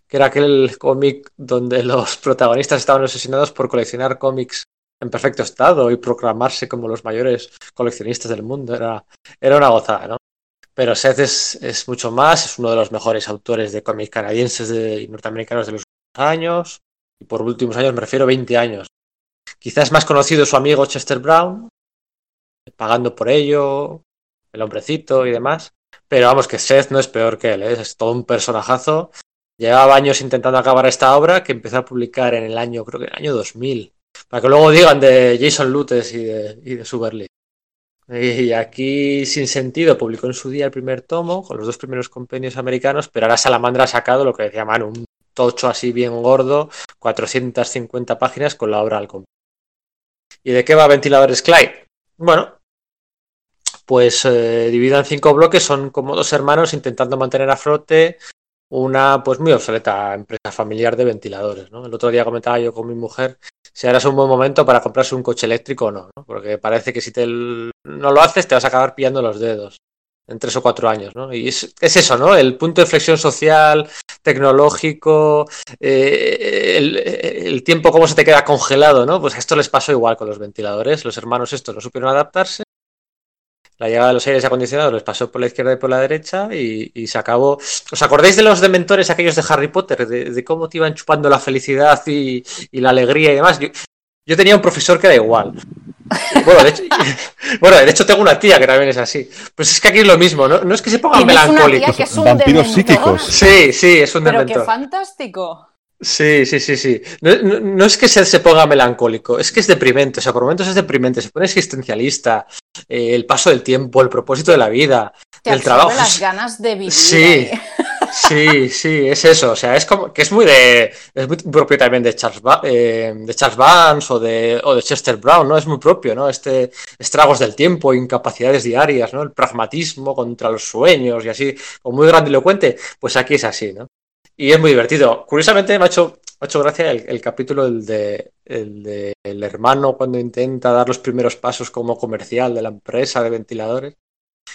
[SPEAKER 2] que era aquel cómic donde los protagonistas estaban obsesionados por coleccionar cómics en perfecto estado y proclamarse como los mayores coleccionistas del mundo. Era, era una gozada, ¿no? Pero Seth es, mucho más, es uno de los mejores autores de cómics canadienses y norteamericanos de los últimos años. Y por últimos años me refiero 20 años. Quizás más conocido su amigo Chester Brown, pagando por ello, el hombrecito y demás. Pero vamos, que Seth no es peor que él, ¿eh? es todo un personajazo. Llevaba años intentando acabar esta obra que empezó a publicar en el año, creo que en el año 2000. Para que luego digan de Jason Lutes y de, y de Suberly. Y aquí, sin sentido, publicó en su día el primer tomo con los dos primeros compendios americanos, pero ahora Salamandra ha sacado lo que decía Manu, un tocho así bien gordo, 450 páginas con la obra al completo. ¿Y de qué va Ventiladores Clyde? Bueno, pues eh, dividido en cinco bloques, son como dos hermanos intentando mantener a flote una pues muy obsoleta empresa familiar de ventiladores. ¿no? El otro día comentaba yo con mi mujer si ahora es un buen momento para comprarse un coche eléctrico o no, ¿no? porque parece que si te no lo haces te vas a acabar pillando los dedos en tres o cuatro años, ¿no? Y es, es eso, ¿no? El punto de flexión social, tecnológico, eh, el, el tiempo cómo se te queda congelado, ¿no? Pues esto les pasó igual con los ventiladores. Los hermanos estos no supieron adaptarse. La llegada de los aires acondicionados les pasó por la izquierda y por la derecha y, y se acabó. ¿Os acordáis de los dementores aquellos de Harry Potter? De, de cómo te iban chupando la felicidad y, y la alegría y demás. Yo, yo tenía un profesor que era igual. Bueno de, hecho, bueno, de hecho tengo una tía que también es así. Pues es que aquí es lo mismo, ¿no? No es que se pongan
[SPEAKER 3] Tienes una tía
[SPEAKER 2] melancólicos.
[SPEAKER 3] que es un
[SPEAKER 5] Vampiros
[SPEAKER 3] dementor.
[SPEAKER 5] psíquicos.
[SPEAKER 2] Sí, sí, es un
[SPEAKER 3] Pero qué
[SPEAKER 2] dementor.
[SPEAKER 3] fantástico.
[SPEAKER 2] Sí, sí, sí, sí. No, no- no es que se, se ponga melancólico, es que es deprimente. O sea, por momentos es deprimente, se pone existencialista. eh, el paso del tiempo, el propósito de la vida,
[SPEAKER 3] Te
[SPEAKER 2] el trabajo.
[SPEAKER 3] las ganas de vivir.
[SPEAKER 2] Sí. Sí, sí, es eso. O sea, es como que es muy de. Es muy propio también de Charles, Ba- eh, de Charles Vance o de, o de Chester Brown, ¿no? Es muy propio, ¿no? Este estragos del tiempo, incapacidades diarias, ¿no? El pragmatismo contra los sueños y así, como muy grandilocuente. Pues aquí es así, ¿no? Y es muy divertido. Curiosamente me ha hecho, me ha hecho gracia el, el capítulo el de, el de el hermano cuando intenta dar los primeros pasos como comercial de la empresa de ventiladores.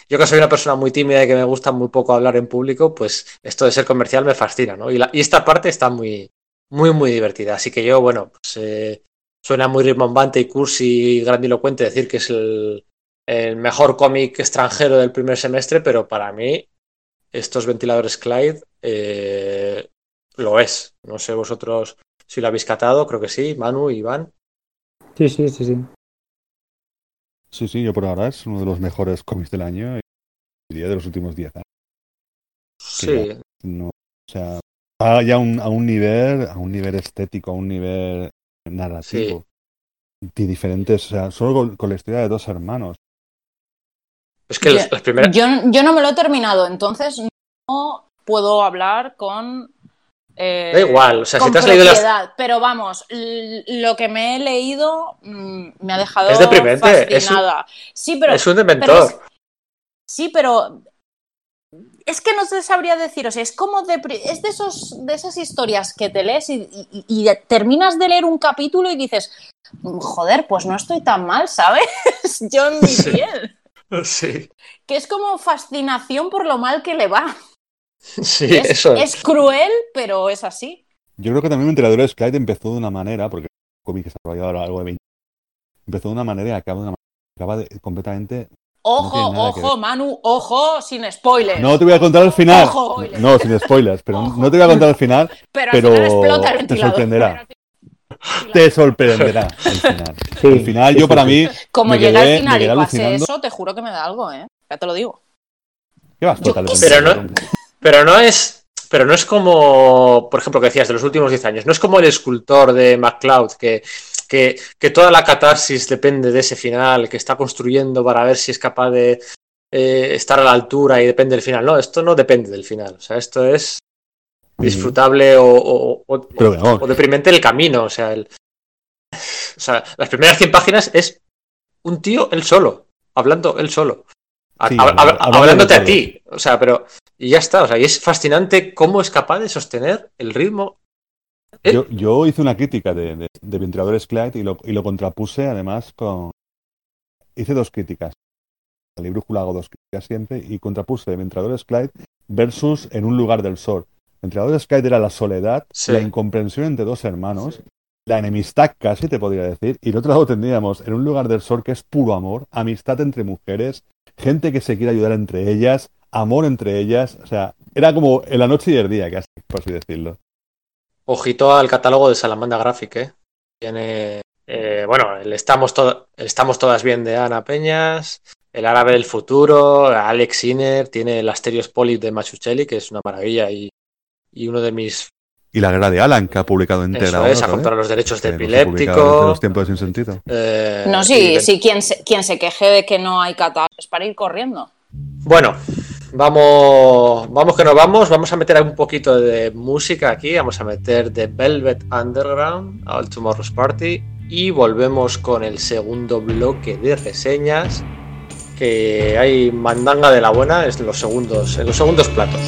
[SPEAKER 2] Yo que soy una persona muy tímida y que me gusta muy poco hablar en público, pues esto de ser comercial me fascina, ¿no? Y, la- y esta parte está muy, muy, muy divertida. Así que yo, bueno, pues eh, suena muy rimbombante y cursi y grandilocuente decir que es el, el mejor cómic extranjero del primer semestre, pero para mí estos ventiladores Clyde eh, lo es. No sé vosotros si lo habéis catado, creo que sí, Manu, Iván.
[SPEAKER 4] Sí, sí, sí, sí.
[SPEAKER 5] Sí, sí, yo por ahora es uno de los mejores cómics del año y diría de los últimos 10 años.
[SPEAKER 2] Sí,
[SPEAKER 5] No, o sea, va ya a un, a un nivel, a un nivel estético, a un nivel narrativo. Y diferentes, o sea, solo con, con la historia de dos hermanos.
[SPEAKER 2] Es que
[SPEAKER 3] Yo-
[SPEAKER 2] las, las primeras...
[SPEAKER 3] Yo, yo no me lo he terminado, entonces no puedo hablar con. eh,
[SPEAKER 2] Da igual, o sea, si te has leído las...
[SPEAKER 3] Pero vamos, lo que me he leído mm, me ha dejado
[SPEAKER 2] Es deprimente, es un-.
[SPEAKER 3] Sí, pero.
[SPEAKER 2] es un
[SPEAKER 3] pero
[SPEAKER 2] dementor.
[SPEAKER 3] es- sí, pero. Es que no te sabría decir, o sea, es como depri- es de esos de esas historias que te lees y, y- y terminas de leer un capítulo y dices, joder, pues no estoy tan mal, ¿sabes? Yo en mi
[SPEAKER 2] Sí.
[SPEAKER 3] piel.
[SPEAKER 2] Sí,
[SPEAKER 3] Que es como fascinación por lo mal que le va.
[SPEAKER 2] sí,
[SPEAKER 3] Es,
[SPEAKER 2] eso
[SPEAKER 3] es cruel, pero es así.
[SPEAKER 5] Yo creo que también Ventiladores Clyde empezó de una manera, porque el cómic que se ha algo de 20 empezó de una manera y acaba de una manera. Acaba de, completamente.
[SPEAKER 3] Ojo, ojo, Manu, ojo, sin spoilers.
[SPEAKER 5] No te voy a contar el final.
[SPEAKER 3] Ojo.
[SPEAKER 5] No, sin spoilers, pero
[SPEAKER 3] Ojo.
[SPEAKER 5] no te voy a contar el final.
[SPEAKER 3] pero,
[SPEAKER 5] pero
[SPEAKER 3] al final explota el
[SPEAKER 5] te
[SPEAKER 3] ventilador.
[SPEAKER 5] sorprenderá. Te sorprenderá el final.
[SPEAKER 4] Sí,
[SPEAKER 5] el final,
[SPEAKER 4] sí,
[SPEAKER 5] yo
[SPEAKER 4] sí,
[SPEAKER 5] para
[SPEAKER 4] sí.
[SPEAKER 5] mí.
[SPEAKER 3] Como
[SPEAKER 5] me
[SPEAKER 3] llega al final y pase
[SPEAKER 5] alucinando.
[SPEAKER 3] eso, te juro que me da algo, ¿eh? Ya te lo digo.
[SPEAKER 5] ¿Qué va a explotar el
[SPEAKER 3] qué sé.
[SPEAKER 2] Pero no-? Pero no es, pero no es como, por ejemplo, que decías de los últimos 10 años, no es como el escultor de MacLeod, que, que, que toda la catarsis depende de ese final, que está construyendo para ver si es capaz de eh, estar a la altura y depende del final. No, esto no depende del final. O sea, esto es disfrutable o, o- o- deprimente el camino. O sea, el- o sea, las primeras 100 páginas es un tío él solo, hablando él solo. A-
[SPEAKER 5] Sí,
[SPEAKER 2] a-
[SPEAKER 5] hablando-
[SPEAKER 2] a-
[SPEAKER 5] hablando
[SPEAKER 2] hablándote a ti. O sea, pero. Y ya está. O sea, y es fascinante cómo es capaz de sostener el ritmo. Eh,
[SPEAKER 5] Yo, yo hice una crítica de, de, de Ventiladores Clyde y lo, y lo contrapuse además con. Hice dos críticas. Al libro hago dos críticas siempre y contrapuse Ventiladores Clyde versus En un lugar del sol. Ventiladores Clyde era la soledad,
[SPEAKER 2] Sí.
[SPEAKER 5] la incomprensión entre dos hermanos, la enemistad casi te podría decir, y el otro lado tendríamos En un lugar del sol que es puro amor, amistad entre mujeres, gente que se quiere ayudar entre ellas, amor entre ellas, o sea, era como en la noche y el día, casi, por así decirlo.
[SPEAKER 2] Ojito al catálogo de Salamanda Graphic, ¿eh? Tiene, eh, bueno, el estamos, to- el estamos todas bien de Ana Peñas, el árabe del futuro, Alex Sinner, tiene el Asterios Polis de Machuchelli, que es una maravilla y, y uno de mis...
[SPEAKER 5] Y la guerra de Alan, que ha publicado entera.
[SPEAKER 2] Eso es, a
[SPEAKER 5] vez,
[SPEAKER 2] los derechos de epiléptico.
[SPEAKER 5] los tiempos de sin sentido.
[SPEAKER 2] eh,
[SPEAKER 3] No, sí, sí, quien se, quien se queje de que no hay catálogo es para ir corriendo.
[SPEAKER 2] Bueno, vamos, vamos que nos vamos. Vamos a meter un poquito de música aquí. Vamos a meter The Velvet Underground, All Tomorrow's Party. Y volvemos con el segundo bloque de reseñas. Que hay mandanga de la buena es en los segundos, en los segundos platos.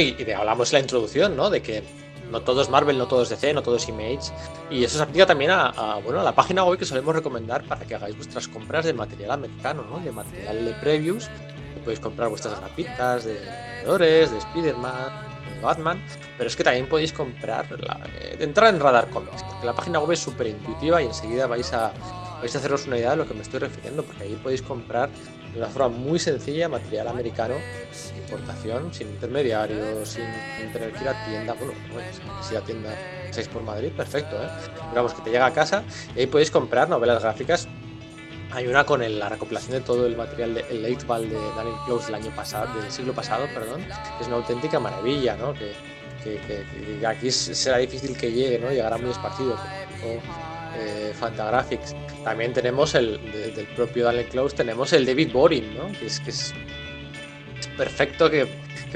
[SPEAKER 2] Y, hablamos en la introducción, ¿no? De que no todo es Marvel, no todo es DC, no todo es Image. Y eso se aplica también a, bueno, a la página web que solemos recomendar para que hagáis vuestras compras de material americano, ¿no? De material de previews. Podéis comprar vuestras grapitas de Vengadores, de Spider-Man, de Batman. Pero es que también podéis comprar, eh, entrar en Radar Comics, porque la página web es súper intuitiva y enseguida vais a, vais a haceros una idea de lo que me estoy refiriendo, porque ahí podéis comprar de una forma muy sencilla material americano importación, sin intermediarios, sin, sin tener que ir a tienda. Bueno, si a tienda 6 por Madrid, perfecto, ¿eh? Digamos que te llega a casa y ahí podéis comprar novelas gráficas. Hay una con el- la recopilación de todo el material de el Late Ball de Daniel Close del año pasado, del siglo pasado, perdón, que es una auténtica maravilla, ¿no? Que, que, que- que aquí será difícil que llegue, ¿no? Llegará muy esparcido. como, eh, Fantagraphics. También tenemos el de- del propio Daniel Close, tenemos el David Boring, ¿no? Que es, que es, perfecto que,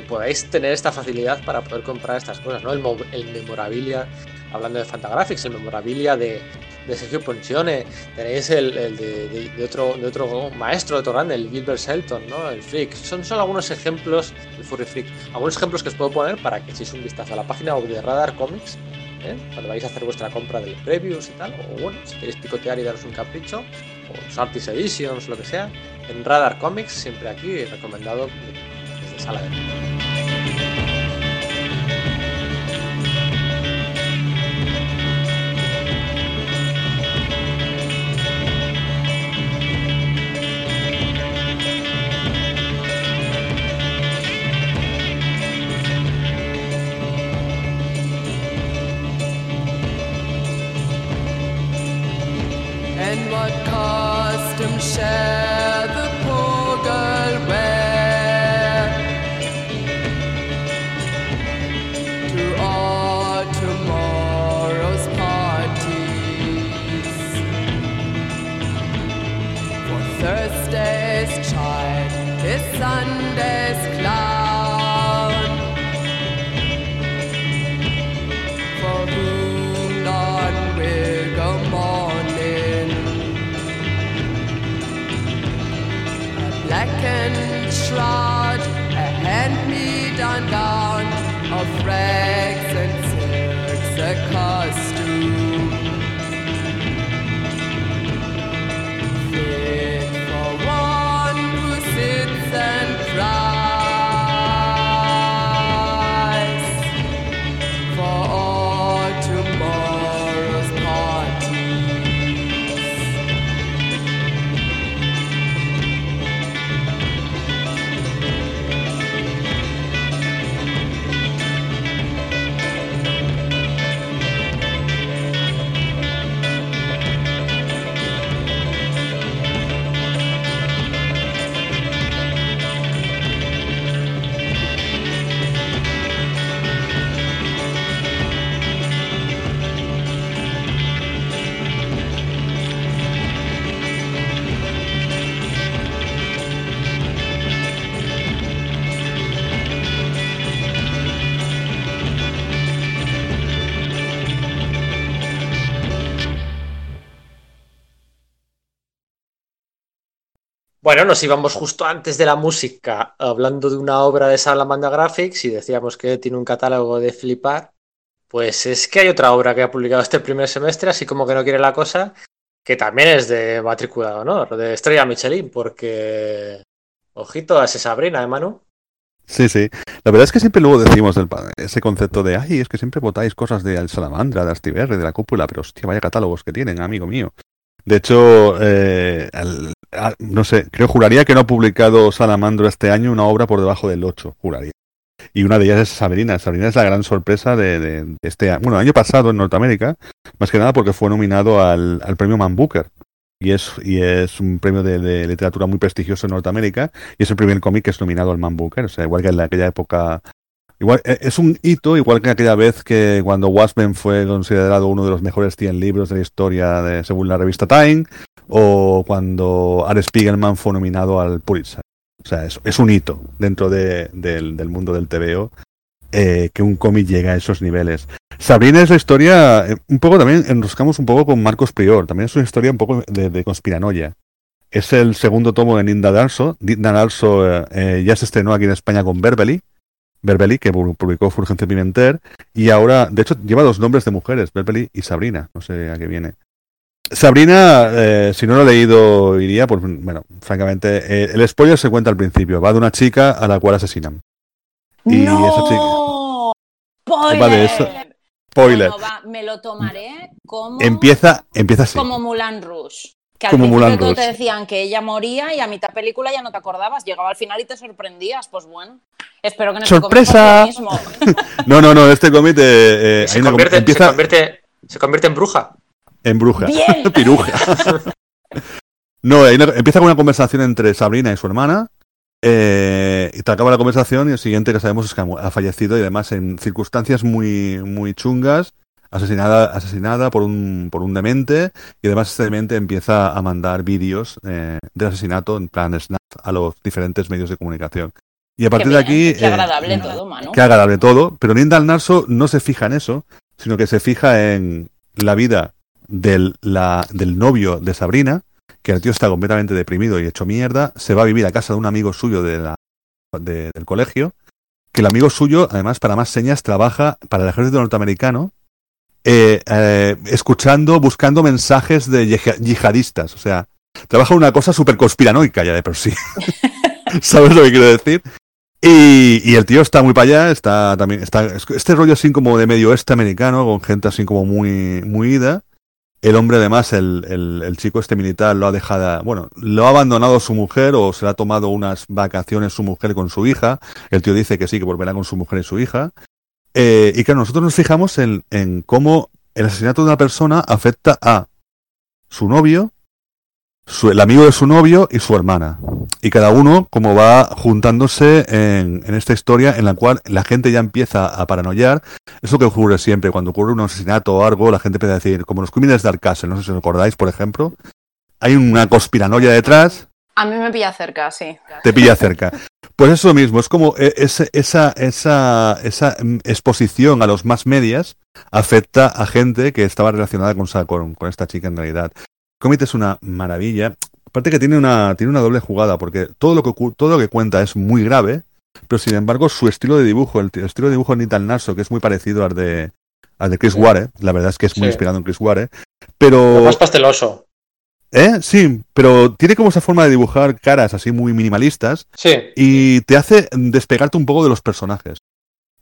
[SPEAKER 2] podáis tener esta facilidad para poder comprar estas cosas, ¿no? El, el memorabilia, hablando de Fantagraphics, el memorabilia de, Sergio Ponchione, tenéis el, de, otro, otro maestro de Torrande, el Gilbert Shelton, ¿no? El Freak. Son solo algunos ejemplos, el Furry Freak, algunos ejemplos que os puedo poner para que echéis un vistazo a la página de Radar Comics, ¿eh? cuando vais a hacer vuestra compra del previews y tal, o bueno, si queréis picotear y daros un capricho, o los Artist Editions, lo que sea, en Radar Comics, siempre aquí, recomendado desde Sala de
[SPEAKER 6] And what costume shall the poor girl wear to all tomorrow's parties? For Thursday's child is Sunday's clown, try.
[SPEAKER 2] Bueno, nos íbamos justo antes de la música hablando de una obra de Salamandra Graphics y decíamos que tiene un catálogo de flipar. Pues es que hay otra obra que ha publicado este primer semestre, así como que no quiere la cosa, que también es de matrícula honor, de Estrella Michelin, porque ojito a ese Sabrina, ¿eh, Manu?
[SPEAKER 5] Sí, sí. La verdad es que siempre luego decimos pa- ese concepto de, ay, es que siempre votáis cosas de Al Salamandra, de Astiberri, de la cúpula, pero hostia, vaya catálogos que tienen, amigo mío. De hecho, eh, no sé, creo, juraría que no ha publicado Salamandra este año una obra por debajo del 8, juraría. Y una de ellas es Sabrina. Sabrina es la gran sorpresa de, de- de este año. Bueno, el año pasado en Norteamérica, más que nada porque fue nominado al, al premio Man Booker. Y es, y es un premio de, de literatura muy prestigioso en Norteamérica. Y es el primer cómic que es nominado al Man Booker. O sea, igual que en aquella época. Eh, es un hito, igual que aquella vez que cuando Watchmen fue considerado uno de los mejores 100 libros de la historia de, según la revista Time, o cuando Art Spiegelman fue nominado al Pulitzer. O sea, es, es un hito dentro de- del, mundo del TVO eh, que un cómic llega a esos niveles. Sabrina es la historia, eh, un poco también enroscamos un poco con Marcos Prior, también es una historia un poco de, de conspiranoia. Es el segundo tomo de Ninda Darso. Ninda Darso eh, eh, ya se estrenó aquí en España con Berbeli, Berbeli, que pu- publicó Fulgente Pimenter, y ahora, de hecho, lleva dos nombres de mujeres, Berbeli y Sabrina, no sé a qué viene. Sabrina, eh, si no lo he leído, iría, pues bueno, francamente, eh, el spoiler se cuenta al principio, va de una chica a la cual asesinan. Y
[SPEAKER 3] ¡No!
[SPEAKER 5] esa chica-
[SPEAKER 3] ¡Spoiler!
[SPEAKER 5] Va de eso. Spoiler.
[SPEAKER 3] Bueno, va, me lo tomaré como,
[SPEAKER 5] Empieza, empieza así.
[SPEAKER 3] como Mulan Rouge. Que al
[SPEAKER 5] Como
[SPEAKER 3] principio todo te decían que ella moría y a mitad película ya no te acordabas. Llegaba al final y te sorprendías. Pues bueno, espero que no
[SPEAKER 5] ¡Sorpresa!
[SPEAKER 3] te lo mismo.
[SPEAKER 5] No, no, no, este cómic eh, eh,
[SPEAKER 2] Se convierte,
[SPEAKER 5] empieza
[SPEAKER 2] se, convierte, se convierte en bruja.
[SPEAKER 5] en bruja.
[SPEAKER 3] Bien.
[SPEAKER 5] Piruja. No, una- empieza con una conversación entre Sabrina y su hermana. eh, y te acaba la conversación y el siguiente que sabemos es que ha ha fallecido y además en circunstancias muy, muy chungas, asesinada, asesinada por un, por un demente y además este demente empieza a mandar vídeos eh, del asesinato en plan snap a los diferentes medios de comunicación. Y a partir
[SPEAKER 3] Qué
[SPEAKER 5] de aquí...
[SPEAKER 3] Qué
[SPEAKER 5] eh,
[SPEAKER 3] agradable todo, Manu.
[SPEAKER 5] Qué agradable todo, pero Nindal Narso no se fija en eso, sino que se fija en la vida del, la- del novio de Sabrina, que el tío está completamente deprimido y hecho mierda, se va a vivir a casa de un amigo suyo de la, de- del colegio, que el amigo suyo, además, para más señas, trabaja para el ejército norteamericano, eh, eh, escuchando, buscando mensajes de yihad- yihadistas, o sea, trabaja una cosa súper conspiranoica ya de por sí. ¿Sabes lo que quiero decir? Y, y el tío está muy para allá, está también, está, este rollo así como de medio oeste americano, con gente así como muy, muy ida. El hombre además, el, el, el chico este militar lo ha dejado, bueno, lo ha abandonado su mujer o se le ha tomado unas vacaciones su mujer con su hija. El tío dice que sí, que volverá con su mujer y su hija. Eh, y que nosotros nos fijamos en, en cómo el asesinato de una persona afecta a su novio, su- el amigo de su novio y su hermana. Y cada uno como va juntándose en, en esta historia en la cual la gente ya empieza a paranoiar. Eso que ocurre siempre, cuando ocurre un asesinato o algo, la gente empieza a decir, como los crímenes de Alcácer, no sé si os acordáis, por ejemplo, hay una conspiranoia detrás
[SPEAKER 3] A mí me pilla cerca, sí.
[SPEAKER 5] te pilla cerca. Pues es lo mismo, es como eh, ese- esa, esa, esa mm, exposición a los más medias afecta a gente que estaba relacionada con, sa- con, con esta chica en realidad. Comet es una maravilla. Aparte que tiene una, tiene una doble jugada, porque todo lo, que, todo lo que cuenta es muy grave, pero sin embargo su estilo de dibujo, el, estilo de dibujo de Nital Naso, que es muy parecido al de, al de Chris Ware, la verdad es que es muy
[SPEAKER 2] Sí.
[SPEAKER 5] inspirado en Chris Ware, pero...
[SPEAKER 2] Lo más pasteloso.
[SPEAKER 5] ¿Eh? Sí, pero tiene como esa forma de dibujar caras así muy minimalistas
[SPEAKER 2] Sí.
[SPEAKER 5] y te hace despegarte un poco de los personajes.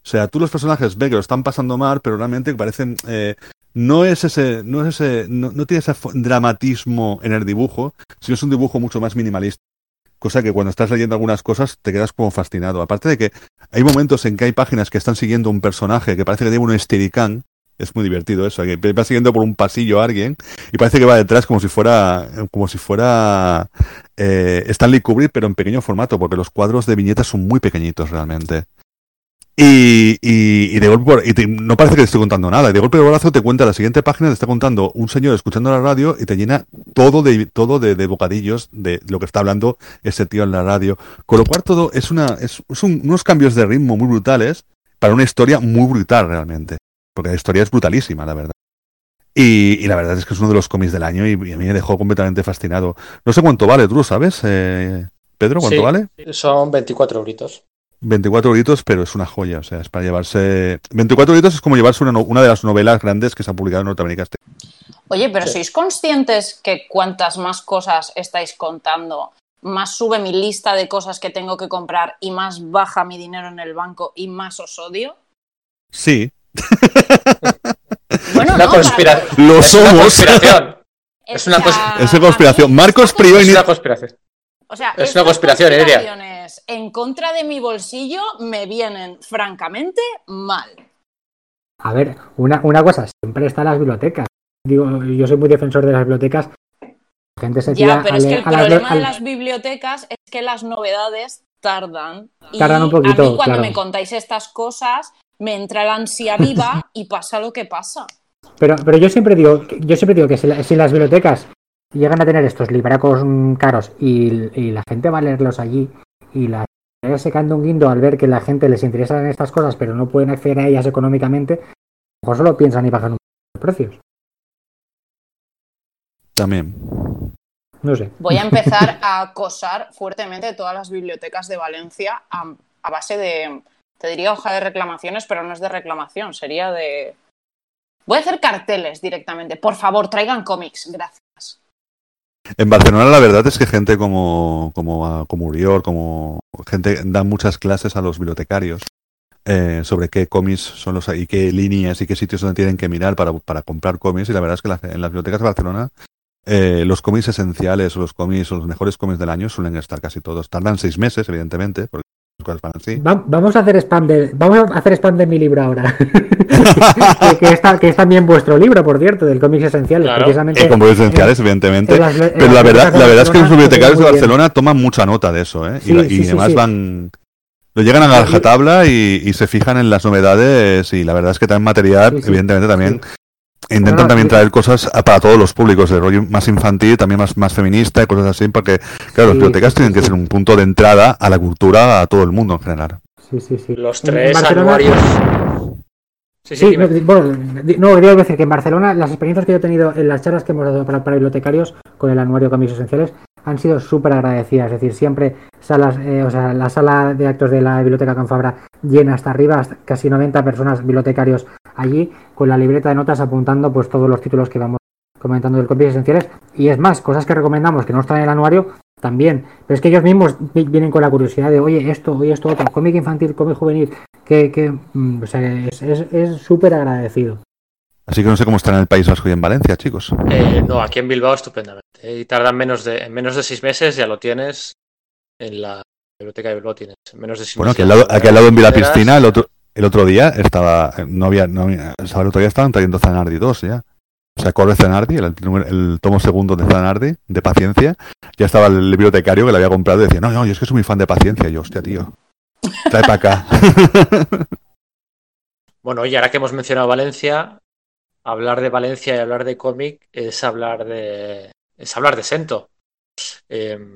[SPEAKER 5] O sea, tú los personajes ves que lo están pasando mal, pero realmente parecen. eh, no es ese. No es ese. No, no tiene ese dramatismo en el dibujo, sino es un dibujo mucho más minimalista. Cosa que cuando estás leyendo algunas cosas te quedas como fascinado. Aparte de que hay momentos en que hay páginas que están siguiendo un personaje que parece que tiene un Steadicam. Es muy divertido eso, va siguiendo por un pasillo a alguien y parece que va detrás como si fuera como si fuera eh, Stanley Kubrick, pero en pequeño formato, porque los cuadros de viñetas son muy pequeñitos realmente. Y, de golpe y no parece que te estoy contando nada. Y de golpe de brazo te cuenta la siguiente página, te está contando un señor escuchando la radio y te llena todo de todo de, bocadillos de lo que está hablando ese tío en la radio. Con lo cual todo es una es, un- unos cambios de ritmo muy brutales para una historia muy brutal realmente. Porque la historia es brutalísima, la verdad. Y, y la verdad es que es uno de los cómics del año y, y a mí me dejó completamente fascinado. No sé cuánto vale, tú lo sabes, eh, Pedro, ¿cuánto
[SPEAKER 2] Sí.
[SPEAKER 5] vale?
[SPEAKER 2] Son 24 euritos.
[SPEAKER 5] 24 euritos, pero es una joya, o sea, es para llevarse... 24 euritos es como llevarse una, de las novelas grandes que se han publicado en Norteamérica. este-
[SPEAKER 3] Oye, pero
[SPEAKER 2] Sí.
[SPEAKER 3] ¿sois conscientes que cuantas más cosas estáis contando, más sube mi lista de cosas que tengo que comprar y más baja mi dinero en el banco y más os odio?
[SPEAKER 5] Sí,
[SPEAKER 3] Bueno,
[SPEAKER 2] Una
[SPEAKER 3] no,
[SPEAKER 2] conspiración.
[SPEAKER 5] lo
[SPEAKER 2] Es una
[SPEAKER 5] somos.
[SPEAKER 2] conspiración. es una
[SPEAKER 3] o sea,
[SPEAKER 2] cons-
[SPEAKER 5] Es una conspiración.
[SPEAKER 3] a
[SPEAKER 5] Marcos y
[SPEAKER 2] Es una conspiración.
[SPEAKER 3] O sea,
[SPEAKER 2] Es una conspiración,
[SPEAKER 3] conspiraciones en contra de mi bolsillo me vienen francamente mal.
[SPEAKER 4] A ver, una, una cosa, siempre están las bibliotecas. Digo, yo soy muy defensor de las bibliotecas. La gente se tira
[SPEAKER 3] Ya, pero
[SPEAKER 4] a
[SPEAKER 3] es que el
[SPEAKER 4] a las-
[SPEAKER 3] problema de las bibliotecas es que las novedades tardan. Y
[SPEAKER 4] Tardan un
[SPEAKER 3] a
[SPEAKER 4] poquito,
[SPEAKER 3] mí cuando
[SPEAKER 4] claro.
[SPEAKER 3] me contáis estas cosas me entra la ansia viva y pasa lo que pasa.
[SPEAKER 4] Pero, pero yo siempre digo, que- yo siempre digo que si, la- si las bibliotecas llegan a tener estos libracos caros y, y la gente va a leerlos allí y la se canta un guindo al ver que la gente les interesan estas cosas pero no pueden acceder a ellas económicamente, a lo mejor solo piensan y bajan los precios.
[SPEAKER 5] También.
[SPEAKER 4] No sé.
[SPEAKER 3] Voy a empezar a acosar fuertemente todas las bibliotecas de Valencia a, a base de, te diría hoja de reclamaciones, pero no es de reclamación, sería de... Voy a hacer carteles directamente. Por favor, traigan cómics, gracias.
[SPEAKER 5] En Barcelona la verdad es que gente como, como, como Uriol, como gente dan muchas clases a los bibliotecarios eh, sobre qué cómics son los y qué líneas y qué sitios donde tienen que mirar para, para comprar cómics y la verdad es que en las bibliotecas de Barcelona eh, los cómics esenciales o los cómics o los mejores cómics del año suelen estar casi todos. Tardan seis meses, evidentemente, cosas van así.
[SPEAKER 4] Va- vamos a hacer spam de vamos a hacer spam de mi libro ahora. que, que está, que es también vuestro libro, por cierto, del cómics esenciales,
[SPEAKER 2] Claro.
[SPEAKER 4] precisamente.
[SPEAKER 5] Eh, con esenciales, evidentemente.
[SPEAKER 4] en las- en
[SPEAKER 5] Pero la verdad, la verdad es que los bibliotecarios de. Barcelona toman mucha nota de eso, ¿eh?
[SPEAKER 4] Sí,
[SPEAKER 5] y la-
[SPEAKER 4] sí,
[SPEAKER 5] y
[SPEAKER 4] sí,
[SPEAKER 5] además
[SPEAKER 4] sí.
[SPEAKER 5] van. Lo llegan a la tabla y, y se fijan en las novedades y la verdad es que también material,
[SPEAKER 4] Sí, sí.
[SPEAKER 5] evidentemente también intentan
[SPEAKER 4] No, no,
[SPEAKER 5] también traer cosas a- para todos los públicos, de rollo más infantil, también más, más feminista y cosas así, porque claro, las bibliotecas
[SPEAKER 4] sí,
[SPEAKER 5] tienen
[SPEAKER 4] sí,
[SPEAKER 5] que ser un punto de entrada a la cultura a todo el mundo en general.
[SPEAKER 4] Sí, sí, sí.
[SPEAKER 2] Los tres
[SPEAKER 4] Barcelona-
[SPEAKER 2] anuarios. Sí, sí,
[SPEAKER 4] bueno, no, quería decir que en Barcelona las experiencias que yo he tenido en las charlas que hemos dado para, para bibliotecarios con el anuario Cómics Esenciales han sido súper agradecidas. Es decir, siempre salas, eh, o sea, la sala de actos de la Biblioteca Canfabra llena hasta arriba, hasta casi 90 personas bibliotecarios allí con la libreta de notas apuntando pues todos los títulos que vamos comentando del Cómics Esenciales. Y es más, cosas que recomendamos que no están en el anuario también. Pero es que ellos mismos vi- vienen con la curiosidad de, oye, esto, oye, esto, otro, cómic infantil, cómic juvenil, que, que mm, o sea, es es- es súper agradecido.
[SPEAKER 5] Así que no sé cómo están en el País Vasco y en Valencia, chicos.
[SPEAKER 2] Eh, no, aquí en Bilbao estupendamente. Y tardan menos de, en menos de seis meses, ya lo tienes. En la biblioteca de Bilbao tienes menos de seis
[SPEAKER 5] Bueno,
[SPEAKER 2] meses.
[SPEAKER 5] aquí al lado, aquí al lado en Vila Piscina, el otro, el otro día estaba, no había, no había- el otro día estaban trayendo Zanardi 2 ya. O sea, corre Zanardi, el, tomo segundo de Zanardi, de Paciencia. Ya estaba el bibliotecario que le había comprado y decía, no, no, yo es que soy muy fan de Paciencia. Y yo, hostia, tío, trae para acá.
[SPEAKER 2] Bueno, y ahora que hemos mencionado Valencia, hablar de Valencia y hablar de cómic es hablar de es hablar de Sento. Eh,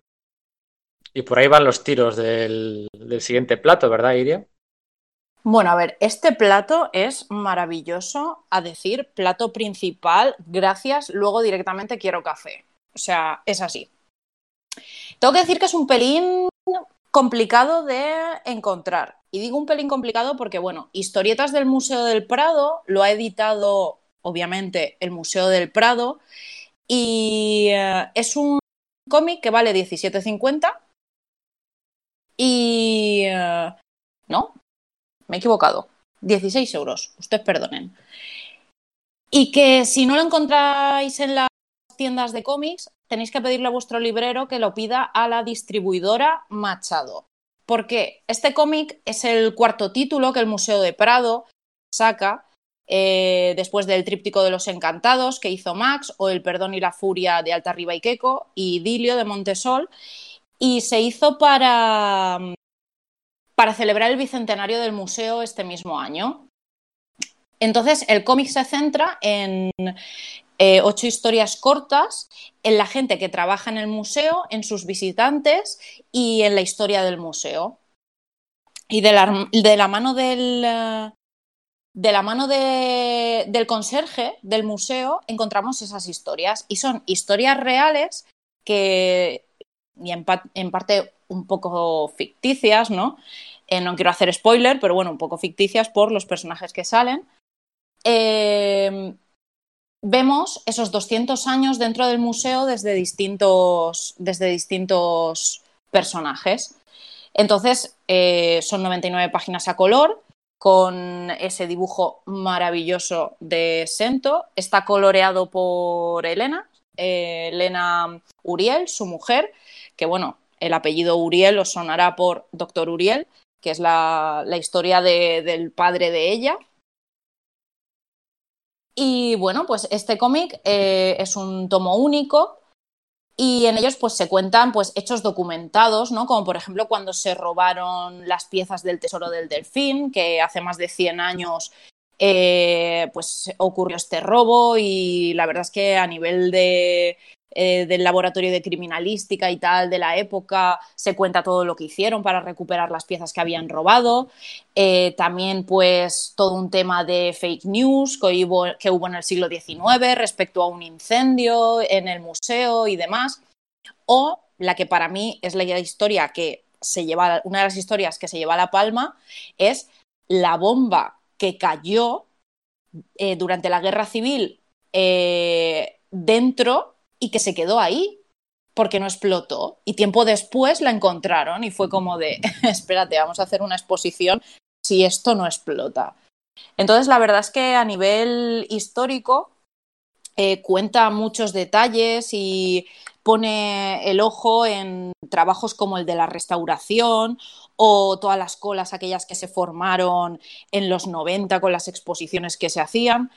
[SPEAKER 2] Y por ahí van los tiros del, del siguiente plato, ¿verdad, Iria?
[SPEAKER 3] Bueno, a ver, este plato es maravilloso, a decir, plato principal, gracias, luego directamente quiero café. O sea, es así. Tengo que decir que es un pelín complicado de encontrar. Y digo un pelín complicado porque, bueno, Historietas del Museo del Prado lo ha editado, obviamente, el Museo del Prado. Y eh, es un cómic que vale 17.50. Y... eh, no, me he equivocado. 16 euros, ustedes perdonen. Y que si no lo encontráis en las tiendas de cómics, tenéis que pedirle a vuestro librero que lo pida a la distribuidora Machado. Porque este cómic es el cuarto título que el Museo de Prado saca eh, después del Tríptico de los Encantados que hizo Max, o El Perdón y la Furia de Altarriba y Queco, y Dilio de Montesol. Y se hizo para, para celebrar el bicentenario del museo este mismo año. Entonces, el cómic se centra en eh, ocho historias cortas, en la gente que trabaja en el museo, en sus visitantes y en la historia del museo. Y de la, de la mano del, eh, de la mano de- del conserje del museo encontramos esas historias. Y son historias reales que, y en parte un poco ficticias, ¿no? Eh, no quiero hacer spoiler, pero bueno, un poco ficticias por los personajes que salen. Eh, vemos esos 200 años dentro del museo desde distintos, desde distintos personajes. Entonces, eh, son 99 páginas a color, con ese dibujo maravilloso de Sento. Está coloreado por Elena, eh, Elena Uriel, su mujer, que bueno, el apellido Uriel os sonará por Doctor Uriel, que es la, la historia de- del padre de ella. Y bueno, pues este cómic eh, es un tomo único y en ellos pues se cuentan pues hechos documentados, ¿no? Como por ejemplo cuando se robaron las piezas del Tesoro del Delfín, que hace más de 100 años eh, pues ocurrió este robo y la verdad es que a nivel de, eh, del laboratorio de criminalística y tal de la época se cuenta todo lo que hicieron para recuperar las piezas que habían robado. Eh, también pues todo un tema de fake news que hubo, que hubo en el siglo XIX respecto a un incendio en el museo y demás. O la que para mí es la historia que se lleva, una de las historias que se lleva la palma es la bomba que cayó eh, durante la guerra civil eh, dentro y que se quedó ahí porque no explotó. Y tiempo después la encontraron y fue como de, espérate, vamos a hacer una exposición si esto no explota. Entonces, la verdad es que a nivel histórico eh, cuenta muchos detalles y pone el ojo en trabajos como el de la restauración o todas las colas aquellas que se formaron en los 90 con las exposiciones que se hacían.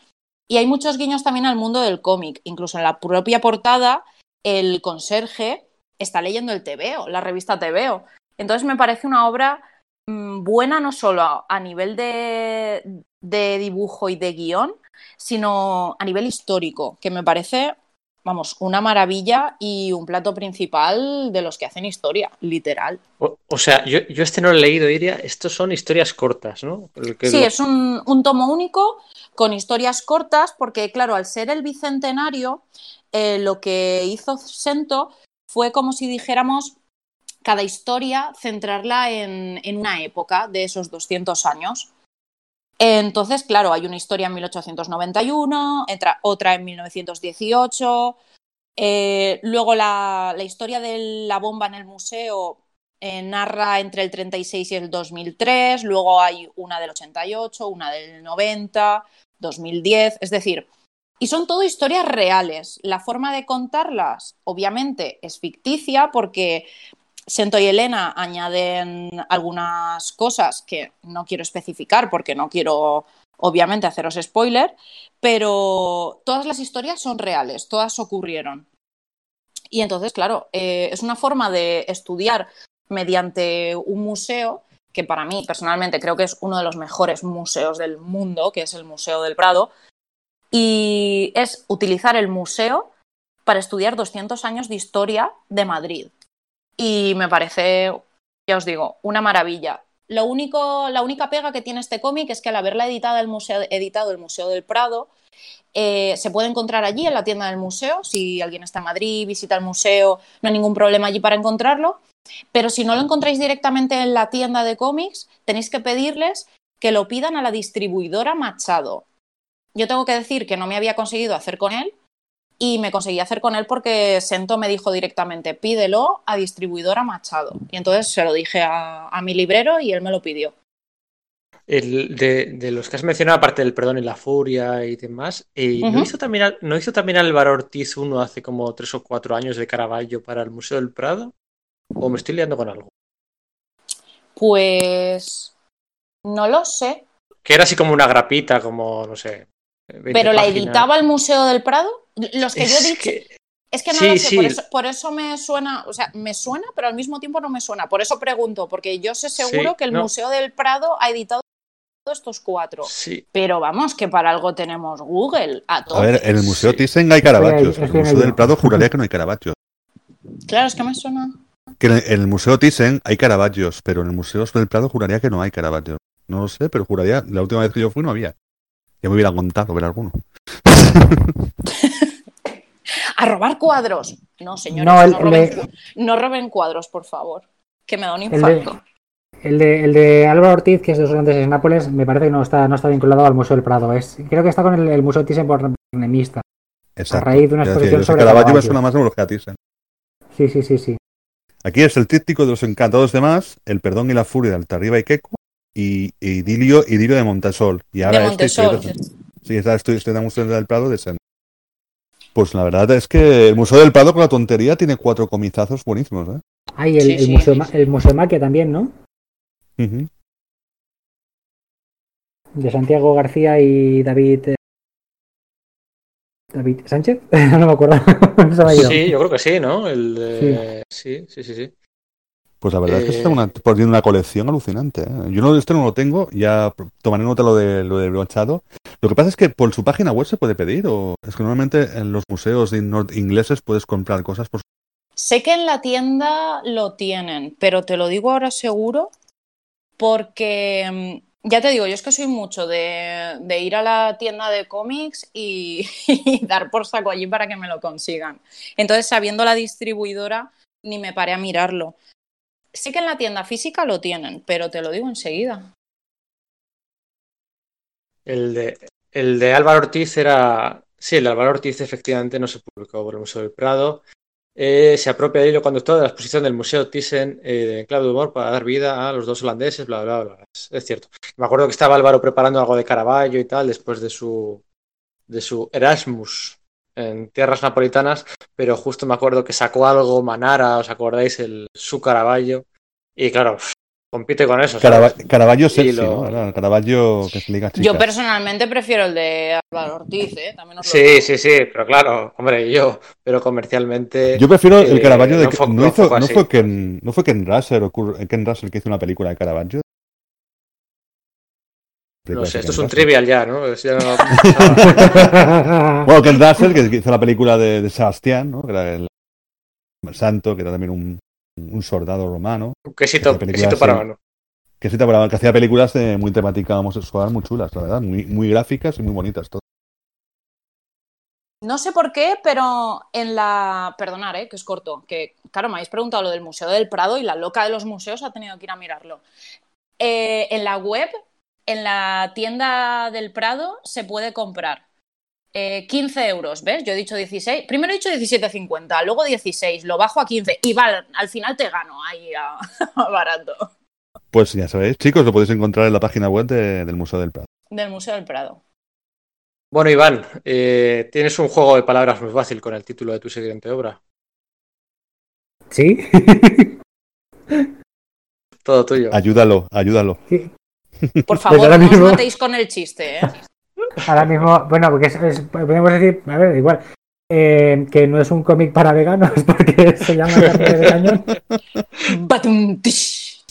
[SPEAKER 3] Y hay muchos guiños también al mundo del cómic. Incluso en la propia portada, el conserje está leyendo el TVO, la revista TVO. Entonces me parece una obra mm, buena no solo a, nivel de, de dibujo y de guion, sino a nivel histórico, que me parece, vamos, una maravilla y un plato principal de los que hacen historia, literal.
[SPEAKER 2] O, o sea, yo, yo este no lo he leído, Iria. Estos son historias cortas, ¿no? Que
[SPEAKER 3] Sí,
[SPEAKER 2] lo-
[SPEAKER 3] es un, un tomo único con historias cortas, porque claro, al ser el bicentenario, eh, lo que hizo Sento fue como si dijéramos cada historia centrarla en, en una época de esos 200 años. Entonces, claro, hay una historia en 1891, entra- otra en 1918, eh, luego la, historia de la bomba en el museo eh, narra entre el 36 y el 2003, luego hay una del 88, una del 90, 2010, es decir, y son todo historias reales. La forma de contarlas, obviamente, es ficticia porque Sento y Elena añaden algunas cosas que no quiero especificar porque no quiero, obviamente, haceros spoiler, pero todas las historias son reales, todas ocurrieron. Y entonces, claro, eh, es una forma de estudiar mediante un museo que para mí personalmente creo que es uno de los mejores museos del mundo, que es el Museo del Prado, y es utilizar el museo para estudiar 200 años de historia de Madrid. Y me parece, ya os digo, una maravilla. Lo único, la única pega que tiene este cómic es que al haberla editado el Museo, editado el Museo del Prado, eh, se puede encontrar allí en la tienda del museo. Si alguien está en Madrid, visita el museo, no hay ningún problema allí para encontrarlo. Pero si no lo encontráis directamente en la tienda de cómics, tenéis que pedirles que lo pidan a la distribuidora Machado. Yo tengo que decir que no me había conseguido hacer con él y me conseguí hacer con él porque Sento me dijo directamente, pídelo a distribuidora Machado. Y entonces se lo dije a, a mi librero y él me lo pidió.
[SPEAKER 2] El de, de los que has mencionado, aparte del Perdón y la Furia y demás, eh, ¿no, hizo también, ¿no hizo también Álvaro Ortiz uno hace como tres o cuatro años de Caravaggio para el Museo del Prado? ¿O me estoy liando con algo?
[SPEAKER 3] Pues no lo sé.
[SPEAKER 2] Que era así como una grapita, como, no sé. 20
[SPEAKER 3] ¿Pero la
[SPEAKER 2] páginas.
[SPEAKER 3] editaba el Museo del Prado? Los que yo he
[SPEAKER 2] Es
[SPEAKER 3] dicho.
[SPEAKER 2] que-
[SPEAKER 3] Es que no
[SPEAKER 2] Sí,
[SPEAKER 3] lo sé,
[SPEAKER 2] sí.
[SPEAKER 3] por, eso, por eso me suena, o sea, me suena, pero al mismo tiempo no me suena. Por eso pregunto, porque yo sé seguro
[SPEAKER 2] Sí,
[SPEAKER 3] que el
[SPEAKER 2] no.
[SPEAKER 3] Museo del Prado ha editado estos cuatro.
[SPEAKER 2] Sí,
[SPEAKER 3] Pero vamos, que para algo tenemos Google, a todos.
[SPEAKER 5] A ver, en el Museo
[SPEAKER 2] Sí.
[SPEAKER 5] Thyssen hay
[SPEAKER 4] ahí,
[SPEAKER 5] En el Museo del Prado juraría que no hay Caravaggios.
[SPEAKER 3] Claro, es que me suena.
[SPEAKER 5] Que en el, Museo Thyssen hay Caravaggios, pero en el Museo del Prado juraría que no hay Caravaggios. No lo sé, pero juraría, la última vez que yo fui no había. Ya me hubiera contado ver alguno.
[SPEAKER 3] A robar cuadros. No, señores,
[SPEAKER 4] No,
[SPEAKER 3] no,
[SPEAKER 4] el- el
[SPEAKER 3] roben,
[SPEAKER 4] de-
[SPEAKER 3] no roben cuadros, por favor. Que me da un infarto.
[SPEAKER 4] El de, el de Álvaro Ortiz, que es de los grandes en Nápoles, me parece que no está, no está vinculado al Museo del Prado. Es, creo que está con el, el Museo Thyssen por enemista.
[SPEAKER 5] Exacto.
[SPEAKER 4] raíz de una exposición sobre
[SPEAKER 5] Caravaggio suena más neurología Thyssen.
[SPEAKER 4] Sí, sí, sí, sí.
[SPEAKER 5] Aquí es el tríptico de los encantados de más, el perdón y la furia de Altarriba y Queco, y, y Idilio, Idilio de Montesol. Y ahora
[SPEAKER 3] De
[SPEAKER 5] este Sí, estoy, estoy en el Museo del Prado de Sen. Pues la verdad es que el Museo del Prado con la tontería tiene cuatro comizazos buenísimos, ¿eh?
[SPEAKER 4] Hay el,
[SPEAKER 3] Sí,
[SPEAKER 4] el
[SPEAKER 3] sí.
[SPEAKER 4] Museo, Ma- el Museo Maquia también, ¿no? De Santiago García y David. eh, David Sánchez, no me acuerdo. Se me ha ido.
[SPEAKER 2] sí, yo creo que sí, ¿no? El de- sí, sí, sí, sí.
[SPEAKER 5] Pues la verdad es que
[SPEAKER 2] Eh,
[SPEAKER 5] está una, poniendo una colección alucinante. ¿eh? Yo no, este no lo tengo, ya tomaré nota lo de lo de brochado. Lo que pasa es que por su página web se puede pedir, o es que normalmente en los museos ingleses puedes comprar cosas por
[SPEAKER 3] Sé que en la tienda lo tienen, pero te lo digo ahora seguro porque mm, ya te digo, yo es que soy mucho de, de ir a la tienda de cómics y, y dar por saco allí para que me lo consigan. Entonces, sabiendo la distribuidora, ni me paré a mirarlo. Sé que en la tienda física lo tienen, pero te lo digo enseguida.
[SPEAKER 2] El de, el de Álvaro Ortiz era. Sí, el Álvaro Ortiz efectivamente no se publicó por el Museo del Prado. Eh, se apropia del hilo conductor de la exposición del Museo Thyssen eh, de Clave de Humor para dar vida a los dos holandeses, bla, bla, bla. Es, es cierto. Me acuerdo que estaba Álvaro preparando algo de Caravaggio y tal después de su, de su Erasmus en tierras napolitanas, pero justo me acuerdo que sacó algo Manara, ¿os acordáis? El, su Caravaggio. Y claro, compite con eso.
[SPEAKER 5] Carava- Caravaggio sexy,
[SPEAKER 2] lo-
[SPEAKER 5] ¿no? Caravaggio que se liga
[SPEAKER 3] Yo personalmente prefiero el de Álvaro Ortiz, ¿eh? También os lo
[SPEAKER 2] Sí,
[SPEAKER 3] digo.
[SPEAKER 2] sí, sí, pero claro, hombre, yo, pero comercialmente.
[SPEAKER 5] Yo prefiero el
[SPEAKER 2] eh,
[SPEAKER 5] Caravaggio de
[SPEAKER 2] no fue-
[SPEAKER 5] no,
[SPEAKER 2] no
[SPEAKER 5] hizo,
[SPEAKER 2] fue
[SPEAKER 5] no
[SPEAKER 2] así.
[SPEAKER 5] fue Ken, no fue Ken Russell o Ken Russell que hizo una película de Caravaggio.
[SPEAKER 2] No sé, esto es un
[SPEAKER 5] Russell.
[SPEAKER 2] trivial ya, ¿no? Es ya no-
[SPEAKER 5] Bueno, Ken Russell, que hizo la película de, de Sebastián, ¿no? Que era el santo, que era también un, un soldado romano.
[SPEAKER 2] Un quesito, quesito para mano.
[SPEAKER 5] Que, sí te- que hacía películas de muy temática homosexual, muy chulas, la verdad. Muy, muy gráficas y muy bonitas. Todo.
[SPEAKER 3] No sé por qué, pero en la. Perdonar, ¿eh? que es corto. Que, claro, me habéis preguntado lo del Museo del Prado y la loca de los museos ha tenido que ir a mirarlo. Eh, en la web, en la tienda del Prado, se puede comprar eh, 15 euros, ¿ves? Yo he dicho 16. Primero he dicho 17,50, luego 16, lo bajo a 15 y va, al final te gano ahí a, a barato.
[SPEAKER 5] Pues ya sabéis, chicos, lo podéis encontrar en la página web de- del Museo del Prado.
[SPEAKER 3] Del Museo del Prado.
[SPEAKER 2] Bueno, Iván, eh, tienes un juego de palabras muy fácil con el título de tu siguiente obra.
[SPEAKER 4] ¿Sí?
[SPEAKER 2] Todo tuyo.
[SPEAKER 5] Ayúdalo, ayúdalo.
[SPEAKER 3] Por favor,
[SPEAKER 4] ahora
[SPEAKER 3] no os matéis con el chiste, ¿eh?
[SPEAKER 4] Ahora mismo, bueno, porque es, es- podemos decir, a ver, igual, eh, que no es un cómic para veganos porque se llama Carne de Cañón.
[SPEAKER 3] Batum, tish.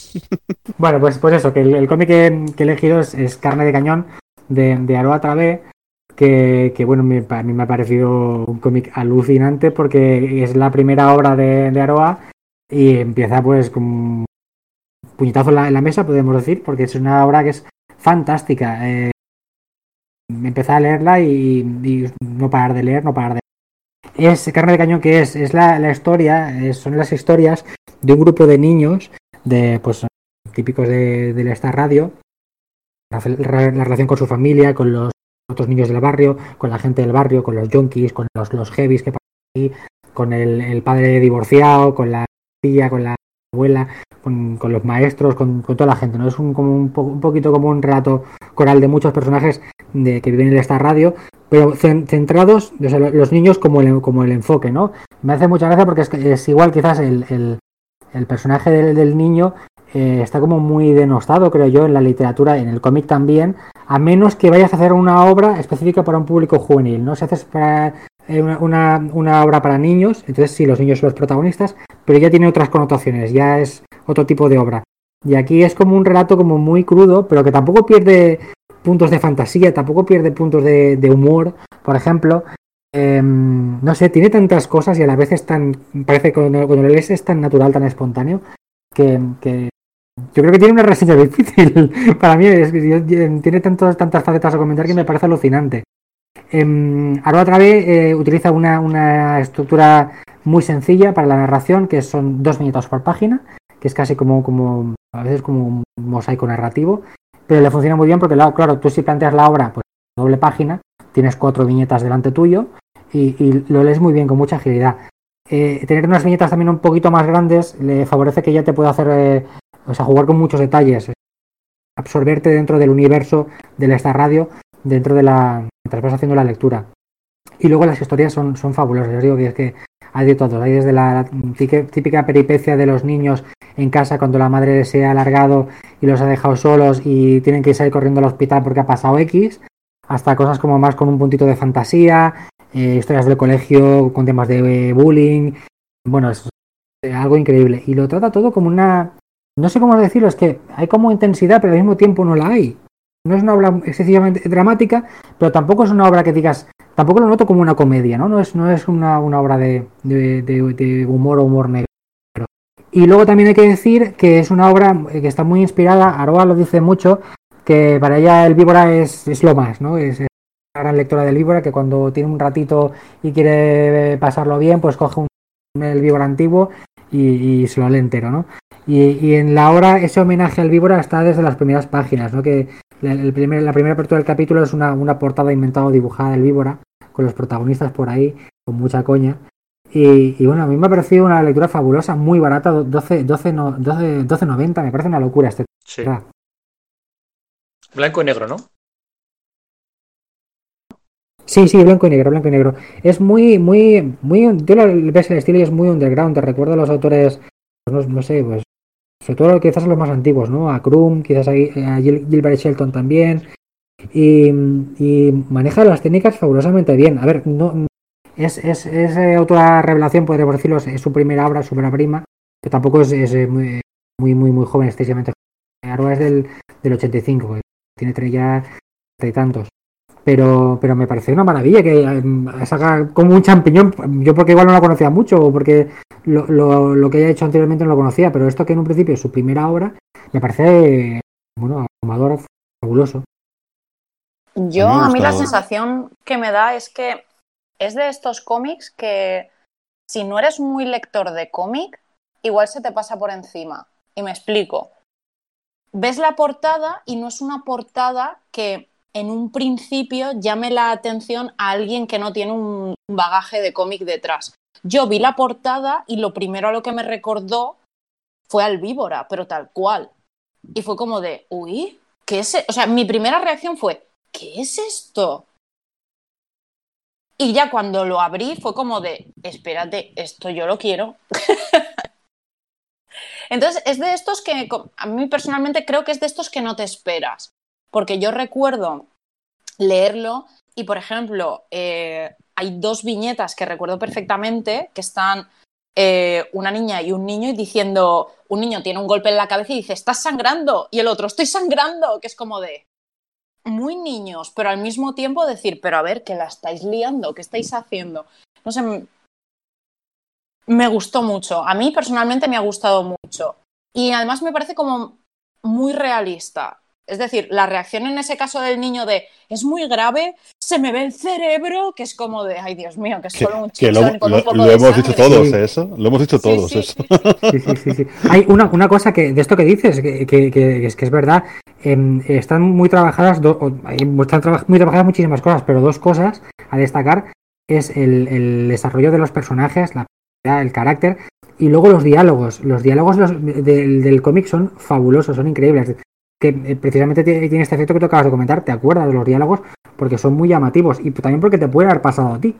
[SPEAKER 4] Bueno, pues, pues eso, que el, el cómic que, que he elegido es, es Carne de Cañón de, de Aroa Travé, que, que, bueno, me- a mí me ha parecido un cómic alucinante porque es la primera obra de, de Aroa y empieza pues con un puñetazo en la, en la mesa, podemos decir, porque es una obra que es fantástica. Eh, empecé a leerla y, y no parar de leer, no parar de. Es Carne de Cañón, que es? Es la, la historia, eh, son las historias de un grupo de niños, de pues típicos de, de esta radio, la, la- la relación con su familia, con los otros niños del barrio, con la gente del barrio, con los yonkis, con los, los heavies que pasan aquí, con el, el padre divorciado, con la tía, con la abuela, con, los maestros, con, toda la gente, ¿no? Es un, como un, po- un poquito como un relato coral de muchos personajes de, que viven en esta radio, pero cen- centrados, o sea, lo- los niños como el, como el enfoque, ¿no? Me hace mucha gracia porque es, es igual quizás el, el, el personaje del, del niño eh, está como muy denostado, creo yo, en la literatura, en el cómic también, a menos que vayas a hacer una obra específica para un público juvenil, ¿no? Si haces para una, una, una obra para niños, entonces sí, los niños son los protagonistas, pero ya tiene otras connotaciones, ya es otro tipo de obra. Y aquí es como un relato como muy crudo, pero que tampoco pierde puntos de fantasía, tampoco pierde puntos de, de humor, por ejemplo. Em, no sé, tiene tantas cosas y a la vez es tan, parece que cuando, cuando lo lees es tan natural, tan espontáneo, que, que yo creo que tiene una reseña difícil. Para mí es tiene tantos, tantas facetas a comentar que me parece alucinante. Eh, Aroa utiliza una, una estructura muy sencilla para la narración, que son dos viñetas por página, que es casi como, como a veces como un mosaico narrativo, pero le funciona muy bien porque, claro, tú si planteas la obra, pues doble página, tienes cuatro viñetas delante tuyo y, y lo lees muy bien, con mucha agilidad. Eh, tener unas viñetas también un poquito más grandes le favorece que ya te pueda hacer, eh, o sea, jugar con muchos detalles, absorberte dentro del universo de esta radio, dentro de la, mientras vas haciendo la lectura. Y luego las historias son, son fabulosas, os digo que es que hay de todo, hay desde la típica peripecia de los niños en casa cuando la madre se ha alargado y los ha dejado solos y tienen que salir corriendo al hospital porque ha pasado X, hasta cosas como más con un puntito de fantasía, eh, historias del colegio con temas de eh, bullying, bueno, es algo increíble. Y lo trata todo como una, no sé cómo decirlo, es que hay como intensidad, pero al mismo tiempo no la hay. No es una obra excesivamente dramática, pero tampoco es una obra que digas, tampoco lo noto como una comedia, ¿no? No es, no es una, una obra de, de- humor o humor negro. Y luego también hay que decir que es una obra eh, que está muy inspirada, Aroa lo dice mucho, que para ella el víbora es, es lo más, ¿no? Es, es una gran lectora del víbora que cuando tiene un ratito y quiere pasarlo bien, pues coge un, el víbora antiguo y, se lo lee entero, ¿no? Y, y en la obra ese homenaje al víbora está desde las primeras páginas, ¿no? Que el primer- la primera apertura del capítulo es una, una portada inventada o dibujada del víbora, con los protagonistas por ahí, con mucha coña. Y, y bueno, a mí me ha parecido una lectura fabulosa, muy barata, 12, 12, no, 12, 12.90, me parece una locura este.
[SPEAKER 2] Sí.
[SPEAKER 4] ¿verdad?
[SPEAKER 2] Blanco y negro, ¿no?
[SPEAKER 4] Sí, sí, blanco y negro, blanco y negro. Es muy, muy, muy, tú lo ves el estilo y es muy underground, te recuerda a los autores, pues no, no sé, pues, sobre todo quizás a los más antiguos, ¿no? A Krum, quizás a, a Gil- Gilbert Shelton también. Y, maneja las técnicas fabulosamente bien. A ver, no, es, es, es eh, autora revelación, podríamos decirlo, es, su primera obra, su obra prima, que tampoco es, es, eh, muy, muy, muy, muy joven, excesivamente joven. Aroa es del, del 85, que tiene ya treinta y tantos. Pero, pero me parece una maravilla que eh, saca como un champiñón. Yo porque igual no la conocía mucho, o porque lo, lo, lo que haya hecho anteriormente no lo conocía, pero esto que en un principio es su primera obra, me parece, bueno, abrumador, fabuloso.
[SPEAKER 3] Yo,
[SPEAKER 5] A mí
[SPEAKER 3] la sensación que me da es que es de estos cómics que si no eres muy lector de cómic, igual se te pasa por encima. Y me explico. Ves la portada y no es una portada que en un principio llame la atención a alguien que no tiene un bagaje de cómic detrás. Yo vi la portada y lo primero a lo que me recordó fue al víbora, pero tal cual. Y fue como de, uy, ¿qué es? e-?". O sea, mi primera reacción fue, ¿qué es esto? Y ya cuando lo abrí fue como de, espérate, esto yo lo quiero. Entonces, es de estos que, a mí personalmente creo que es de estos que no te esperas. Porque yo recuerdo leerlo y, por ejemplo, eh, hay dos viñetas que recuerdo perfectamente que están eh, una niña y un niño y diciendo, un niño tiene un golpe en la cabeza y dice, estás sangrando, y el otro, estoy sangrando, que es como de muy niños, pero al mismo tiempo decir, pero a ver, que la estáis liando, ¿qué estáis haciendo? No sé, me gustó mucho. A mí personalmente me ha gustado mucho. Y además me parece como muy realista. Es decir, la reacción en ese caso del niño de es muy grave, se me ve el cerebro, que es como de ay Dios mío, que es
[SPEAKER 5] Que,
[SPEAKER 3] solo un
[SPEAKER 5] lo,
[SPEAKER 3] chichón con
[SPEAKER 5] lo-
[SPEAKER 3] un poco
[SPEAKER 5] lo
[SPEAKER 3] de
[SPEAKER 5] hemos dicho todos,
[SPEAKER 4] Sí.
[SPEAKER 5] ¿eh, eso. Lo hemos dicho todos,
[SPEAKER 3] sí.
[SPEAKER 5] eso.
[SPEAKER 4] Sí, sí, sí, sí. Hay una, una cosa que de esto que dices, que, que- que es que es verdad, em, están muy trabajadas, do- están traba- muy trabajadas muchísimas cosas, pero dos cosas a destacar es el, el desarrollo de los personajes, la personalidad, el carácter y luego los diálogos. Los diálogos los- del, del cómic son fabulosos, son increíbles. Que eh, precisamente tiene, este efecto que tú acabas de comentar, te acuerdas de los diálogos porque son muy llamativos y también porque te pueden haber pasado a ti.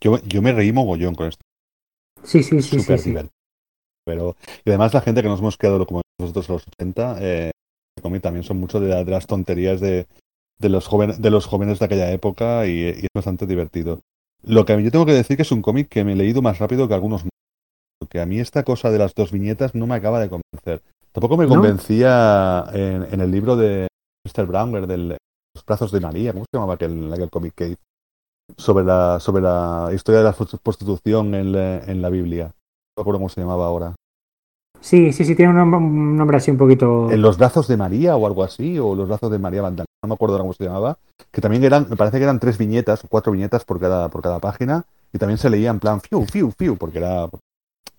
[SPEAKER 5] Yo, yo me reí mogollón con esto.
[SPEAKER 4] Sí, sí, sí, sí.
[SPEAKER 5] súper
[SPEAKER 4] sí.
[SPEAKER 5] divertido. Pero, y además la gente que nos hemos quedado como nosotros los 80, eh, cómic también son mucho de, la- de las tonterías de, de los jóvenes de los jóvenes de aquella época y, y es bastante divertido. Lo que yo tengo que decir que es un cómic que me he leído más rápido que algunos porque a mí esta cosa de las dos viñetas no me acaba de convencer. Tampoco me
[SPEAKER 4] ¿No?
[SPEAKER 5] convencía en, en el libro de Mr. Browner del Los brazos de María, ¿cómo se llamaba aquel, aquel cómic que? Sobre la, sobre la historia de la prostitución en la, en la Biblia. No me acuerdo cómo se llamaba ahora.
[SPEAKER 4] Sí, sí, sí, tiene un nombre, un nombre así un poquito.
[SPEAKER 5] En los brazos de María o algo así, o los brazos de María Magdalena, no me acuerdo ahora cómo se llamaba, que también eran, me parece que eran tres viñetas o cuatro viñetas por cada, por cada página, y también se leía en plan fiu, fiu, fiu, porque era,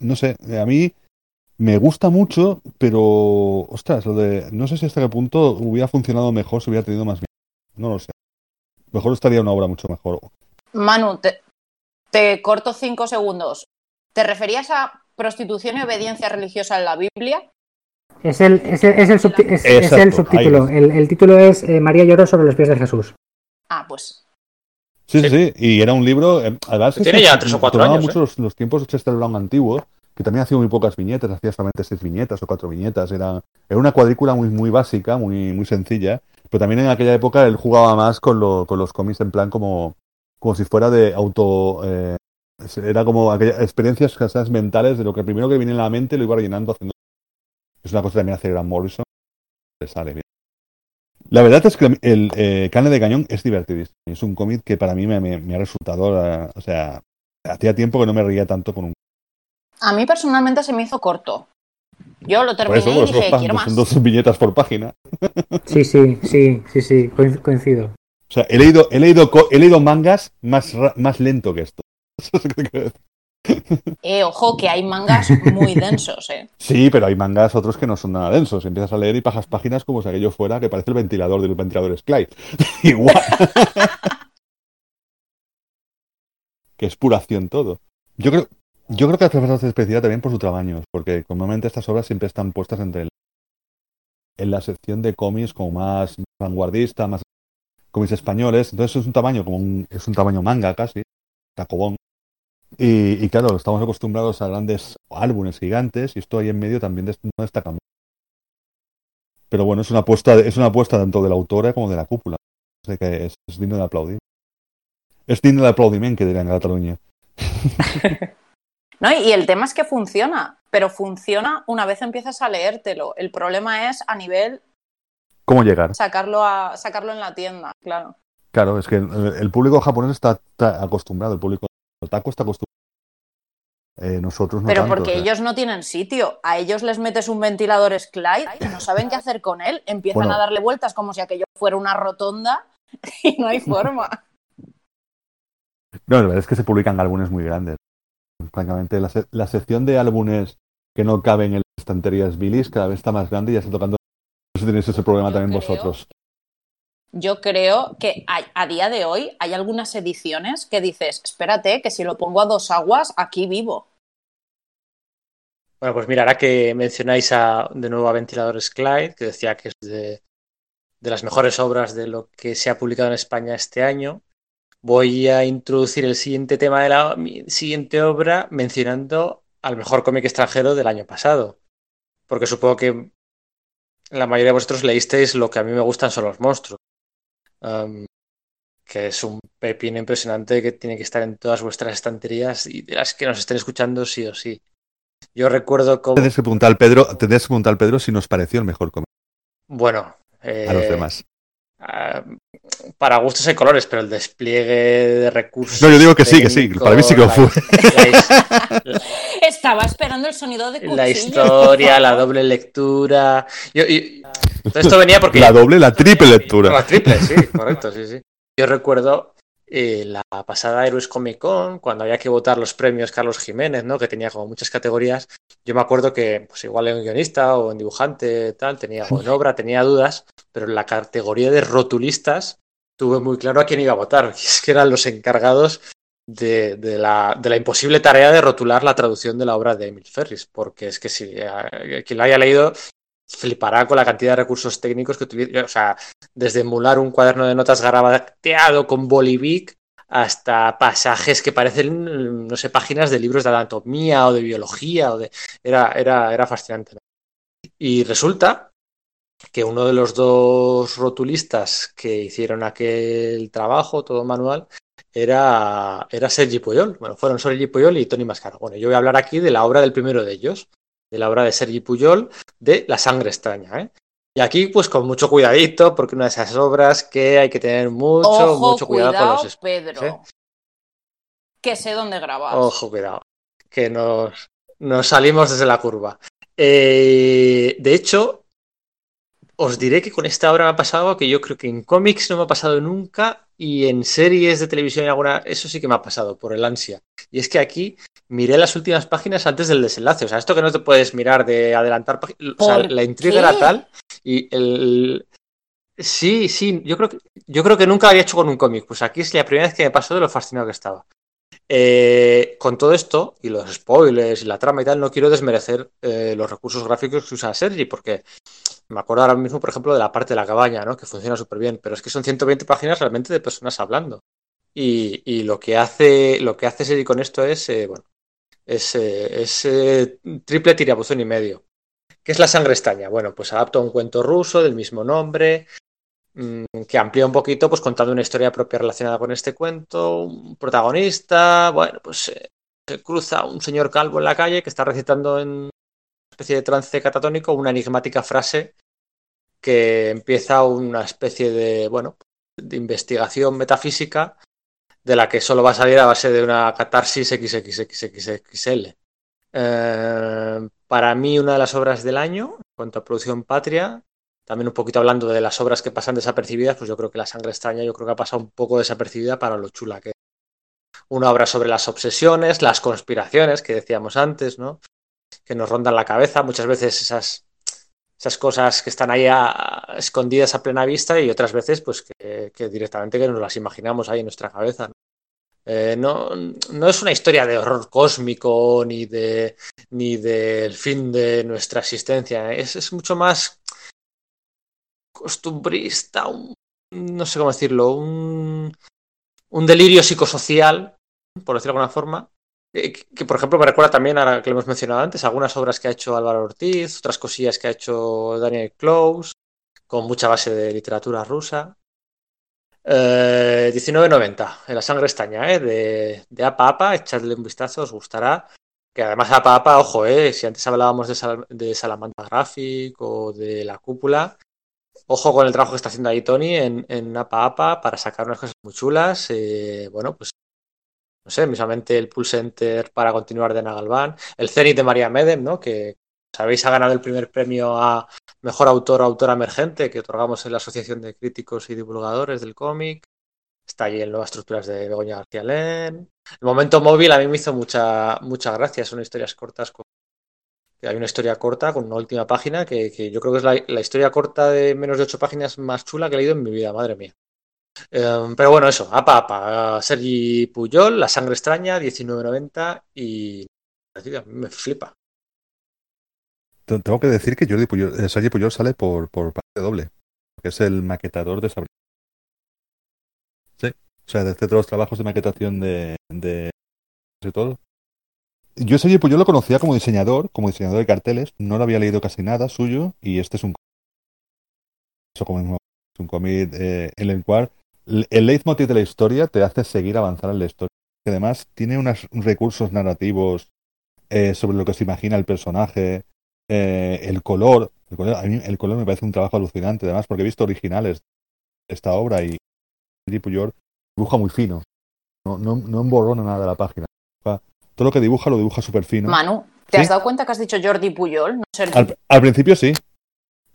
[SPEAKER 5] no sé, a mí me gusta mucho, pero, ostras, lo de, no sé si hasta qué punto hubiera funcionado mejor si hubiera tenido más no lo sé. Mejor estaría una obra mucho mejor.
[SPEAKER 3] Manu, te, te corto cinco segundos. ¿Te referías a prostitución y obediencia religiosa en la Biblia?
[SPEAKER 4] Es el, es el, es el, subti- es- es
[SPEAKER 5] Exacto,
[SPEAKER 4] el subtítulo. El, el título es eh, María lloró sobre los pies de Jesús.
[SPEAKER 3] Ah, pues
[SPEAKER 5] Sí, sí, sí, y era un libro, eh, además
[SPEAKER 2] Tiene ya tres o cuatro años,
[SPEAKER 5] mucho los, los tiempos de Chester Brown antiguo, que también hacía muy pocas viñetas, hacía solamente seis viñetas o cuatro viñetas, era, era una cuadrícula muy, muy básica, muy, muy sencilla, pero también en aquella época él jugaba más con, lo- con los cómics en plan como, como si fuera de auto... eh, era como aquellas experiencias esas mentales de lo que primero que viene en la mente lo iba rellenando haciendo... Es una cosa que también hace Grant Morrison, le sale bien. La verdad es que el eh, Carne de Cañón es divertidísimo. Es un cómic que para mí me ha resultado, eh, o sea, hacía tiempo que no me reía tanto con un...
[SPEAKER 3] a mí personalmente se me hizo corto. Yo lo terminé
[SPEAKER 5] eso,
[SPEAKER 3] y dije,
[SPEAKER 5] dos,
[SPEAKER 3] quiero más.
[SPEAKER 5] dos viñetas por página.
[SPEAKER 4] Sí, sí, sí, sí, sí, coin- coincido.
[SPEAKER 5] O sea, he leído, he leído, he leído mangas más, más lento que esto. Eso es lo que quiero decir.
[SPEAKER 3] Eh, ojo, que hay mangas muy densos, eh.
[SPEAKER 5] Sí, pero hay mangas otros que no son nada densos. Empiezas a leer y pasas páginas como si aquello fuera que parece el ventilador del ventilador Clyde. Igual. que es pura acción todo. Yo creo, yo creo que hace bastante especial también por su tamaño, porque normalmente estas obras siempre están puestas entre en la sección de cómics como más vanguardista, más cómics españoles. Entonces es un tamaño como un, es un tamaño manga casi, tacobón. Y, claro, estamos acostumbrados a grandes álbumes gigantes y esto ahí en medio también no destaca mucho. Pero bueno, es una apuesta, es una apuesta tanto de la autora como de la cúpula. Así que es, es digno de aplaudir. Es digno de aplaudiment, que dirían en Cataluña.
[SPEAKER 3] ¿No? Y el tema es que funciona, pero funciona una vez empiezas a leértelo. El problema es a nivel
[SPEAKER 5] ¿Cómo llegar?
[SPEAKER 3] sacarlo, a, sacarlo en la tienda, claro.
[SPEAKER 5] Claro, es que el, el público japonés está, está acostumbrado, el público otaku está acostumbrado. Eh, nosotros no
[SPEAKER 3] Pero
[SPEAKER 5] tanto,
[SPEAKER 3] porque
[SPEAKER 5] o sea.
[SPEAKER 3] ellos no tienen sitio. A ellos les metes un ventilador Clyde y no saben qué hacer con él. Empiezan
[SPEAKER 5] Bueno.
[SPEAKER 3] a darle vueltas como si aquello fuera una rotonda y no hay forma.
[SPEAKER 5] No, la verdad es que se publican álbumes muy grandes. Francamente, la, se- la sección de álbumes que no caben en las estanterías Billys cada vez está más grande y ya está tocando. No sé si tenéis ese problema
[SPEAKER 3] Yo
[SPEAKER 5] también
[SPEAKER 3] creo-
[SPEAKER 5] vosotros.
[SPEAKER 3] Yo creo que a día de hoy hay algunas ediciones que dices, espérate, que si lo pongo a dos aguas, aquí vivo.
[SPEAKER 2] Bueno, pues mira, ahora que mencionáis a, de nuevo a Ventiladores Clyde, que decía que es de, de las mejores obras de lo que se ha publicado en España este año, voy a introducir el siguiente tema de la siguiente obra mencionando al mejor cómic extranjero del año pasado. Porque supongo que la mayoría de vosotros leísteis lo que a mí me gustan son los monstruos. Um, que es un pepino impresionante que tiene que estar en todas vuestras estanterías y de las que nos estén escuchando sí o sí. Yo recuerdo como...
[SPEAKER 5] Tendréis que preguntar al Pedro, que preguntar al Pedro si nos pareció el mejor cómic
[SPEAKER 2] Bueno,
[SPEAKER 5] a los
[SPEAKER 2] eh,
[SPEAKER 5] demás.
[SPEAKER 2] Ah, para gustos hay colores, pero el despliegue de recursos.
[SPEAKER 5] No, yo digo que sí, que sí, para mí sí que lo fue.
[SPEAKER 2] La, la-
[SPEAKER 3] Estaba esperando el sonido de cuchillo.
[SPEAKER 2] la historia, la doble lectura. Yo- y- todo esto venía porque.
[SPEAKER 5] La doble, la triple lectura.
[SPEAKER 2] La triple, sí, correcto, sí, sí. Yo recuerdo eh, la pasada Héroes Comic Con, cuando había que votar los premios Carlos Jiménez, ¿no? Que tenía como muchas categorías. Yo me acuerdo que, pues igual en guionista o en dibujante, tal, tenía, o en obra, tenía dudas, pero en la categoría de rotulistas tuve muy claro a quién iba a votar. Y es que eran los encargados de, de la, de la imposible tarea de rotular la traducción de la obra de Emil Ferris, porque es que si eh, quien la haya leído flipará con la cantidad de recursos técnicos que utiliza. O sea, desde emular un cuaderno de notas garabateado con bolivic hasta pasajes que parecen, no sé, páginas de libros de anatomía o de biología. O de... Era, era, era fascinante. Y resulta que uno de los dos rotulistas que hicieron aquel trabajo, todo manual, era, era Sergi Puyol. Bueno, fueron Sergi Puyol y Tony Mascaro. Bueno, yo voy a hablar aquí de la obra del primero de ellos, de la obra de Sergi Puyol, de La sangre extraña. ¿eh? Y aquí, pues con mucho cuidadito, porque una de esas obras que hay que tener mucho,
[SPEAKER 3] Ojo,
[SPEAKER 2] mucho cuidado,
[SPEAKER 3] cuidado,
[SPEAKER 2] con los
[SPEAKER 3] Pedro.
[SPEAKER 2] ¿eh?
[SPEAKER 3] Que sé dónde grabas.
[SPEAKER 2] Ojo, cuidado. Que nos, nos salimos desde la curva. Eh, de hecho, os diré que con esta obra me ha pasado que yo creo que en cómics no me ha pasado nunca y en series de televisión y alguna, eso sí que me ha pasado por el ansia. Y es que aquí miré las últimas páginas antes del desenlace. O sea, esto que no te puedes mirar de adelantar páginas. O sea,
[SPEAKER 3] ¿Por
[SPEAKER 2] la intriga
[SPEAKER 3] qué?
[SPEAKER 2] era tal y el. Sí, sí, yo creo que, yo creo que nunca había hecho con un cómic. Pues aquí es la primera vez que me pasó de lo fascinado que estaba. Eh, con todo esto y los spoilers y la trama y tal, no quiero desmerecer eh, los recursos gráficos que usa Sergi, porque me acuerdo ahora mismo, por ejemplo, de la parte de la cabaña, ¿no? Que funciona súper bien, pero es que son 120 páginas realmente de personas hablando. Y, lo que hace, lo que hace Sergi con esto es, eh, bueno, es, eh, eh, triple tirabuzón y medio. ¿Qué es la sangre estaña? Bueno, pues adapta un cuento ruso del mismo nombre, que amplía un poquito, pues contando una historia propia relacionada con este cuento, un protagonista, bueno, pues eh, se cruza un señor calvo en la calle que está recitando en una especie de trance catatónico una enigmática frase que empieza una especie de, bueno, de investigación metafísica de la que solo va a salir a base de una catarsis XXXXL. Eh, para mí, una de las obras del año, en cuanto a producción patria, también un poquito hablando de las obras que pasan desapercibidas, pues yo creo que La sangre extraña, yo creo que ha pasado un poco desapercibida para lo chula que es. Una obra sobre las obsesiones, las conspiraciones que decíamos antes, ¿no? Que nos rondan la cabeza, muchas veces esas, esas cosas que están ahí escondidas a plena vista y otras veces pues que, directamente que nos las imaginamos ahí en nuestra cabeza. ¿no? Eh, no, no es una historia de horror cósmico ni de ni del fin de nuestra existencia. Es, es mucho más costumbrista, un- no sé cómo decirlo, un, un delirio psicosocial, por decirlo de alguna forma, eh, que, por ejemplo me recuerda también, ahora que lo hemos mencionado antes, algunas obras que ha hecho Álvaro Ortiz, otras cosillas que ha hecho Daniel Close, con mucha base de literatura rusa. Eh, 1990, en la sangre estaña, ¿eh? de, de Apa Apa, echadle un vistazo, os gustará. Que además Apa Apa, ojo, ¿eh? si antes hablábamos de, Sal- de Salamandra Graphic o de La Cúpula, ojo con el trabajo que está haciendo ahí Tony en, en Apa Apa para sacar unas cosas muy chulas. eh, bueno, pues no sé, mismamente el Pulse Enter para continuar de Nagalban, el Zenith de María Medem, ¿no? Que sabéis ha ganado el primer premio a mejor autor o autora emergente que otorgamos en la Asociación de Críticos y Divulgadores del cómic. Está allí en Nuevas Estructuras de Begoña García Len. El momento móvil a mí me hizo mucha, mucha gracia. Son historias cortas. Con... Hay una historia corta con una última página que, yo creo que es la, historia corta de menos de ocho páginas más chula que he leído en mi vida, madre mía. Eh, pero bueno, eso, apa, apa. Sergi Puyol, La sangre extraña, 1990 y me flipa.
[SPEAKER 5] Te- Tengo que decir que Jordi Puyol, eh, Sergi Puyol sale por, por parte doble, que es el maquetador de Sabrina. Sí, o sea, de hacer todos los trabajos de maquetación de, de, de todo. Yo Sergi Puyol lo conocía como diseñador, como diseñador de carteles, no lo había leído casi nada suyo, y este es un es un cómic eh, en el cual el leitmotiv de la historia te hace seguir avanzar en la historia. Además tiene unos recursos narrativos eh, sobre lo que se imagina el personaje, eh, el color. El color, a mí el color me parece un trabajo alucinante, además, porque he visto originales esta obra y Sergi Puyol dibuja muy fino. No, no, no emborrona nada de la página. Todo lo que dibuja lo dibuja súper fino.
[SPEAKER 3] Manu, ¿te
[SPEAKER 5] ¿Sí?
[SPEAKER 3] has dado cuenta que has dicho Jordi Puyol? No Sergi.
[SPEAKER 5] Al, al principio sí.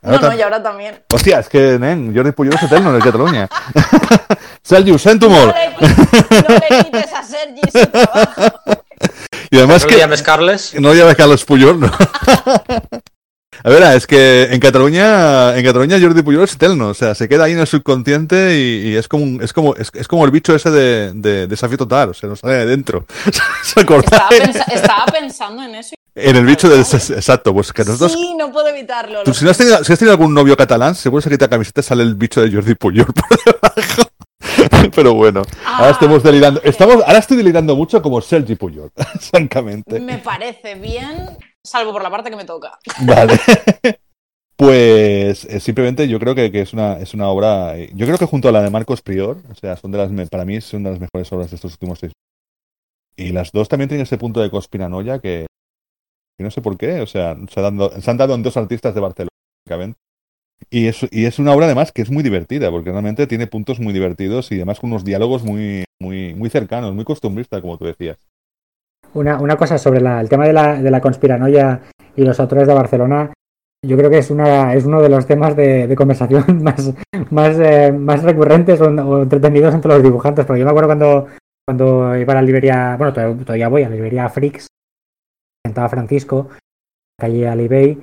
[SPEAKER 5] Ahora
[SPEAKER 3] No, no, y ahora también.
[SPEAKER 5] Hostia, es que, nen, Jordi Puyol es eterno en el Cataluña. Sergi, sent
[SPEAKER 3] No
[SPEAKER 5] humor.
[SPEAKER 3] le, qui- no le quites a Sergi su trabajo.
[SPEAKER 5] Y además
[SPEAKER 2] ¿No
[SPEAKER 5] que...
[SPEAKER 2] le llames Carles?
[SPEAKER 5] No llama Carlos Puyol, no. A ver, es que en Cataluña, en Cataluña Jordi Puyol es eterno, o sea, se queda ahí en el subconsciente y, y es como un- es como es, es como el bicho ese de, de desafío total, o sea, no sale de dentro.
[SPEAKER 3] Estaba, pensa- estaba pensando en eso.
[SPEAKER 5] En el bicho del exacto, pues que nosotros
[SPEAKER 3] Sí, no puedo evitarlo.
[SPEAKER 5] tú, si, no has tenido, si has tenido algún novio catalán, seguro que la camiseta sale el bicho de Jordi Puyol por debajo. Pero bueno, ahora
[SPEAKER 3] Ah,
[SPEAKER 5] estamos delirando. Estamos, ahora estoy delirando mucho como Sergi Puyol, francamente.
[SPEAKER 3] Me parece bien, salvo por la parte que me toca.
[SPEAKER 5] Vale. Pues eh, simplemente yo creo que, que es una es una obra. eh, Yo creo que junto a la de Marcos Prior, o sea, son de las para mí son de las mejores obras de estos últimos seis. Y las dos también tienen ese punto de conspiranoia que, que no sé por qué, o sea, se han, dado, se han dado en dos artistas de Barcelona. Y es, y es una obra además que es muy divertida, porque realmente tiene puntos muy divertidos y además con unos diálogos muy, muy, muy cercanos, muy costumbristas, como tú decías.
[SPEAKER 4] Una, una cosa sobre la- el tema de la, de la conspiranoia y los autores de Barcelona. Yo creo que es, una, es uno de los temas de, conversación más, más, eh, más recurrentes o, entretenidos entre los dibujantes. Porque yo me acuerdo cuando, cuando iba a la librería, bueno, todavía, todavía voy a la librería Frix, sentaba Francisco, calle Alibey,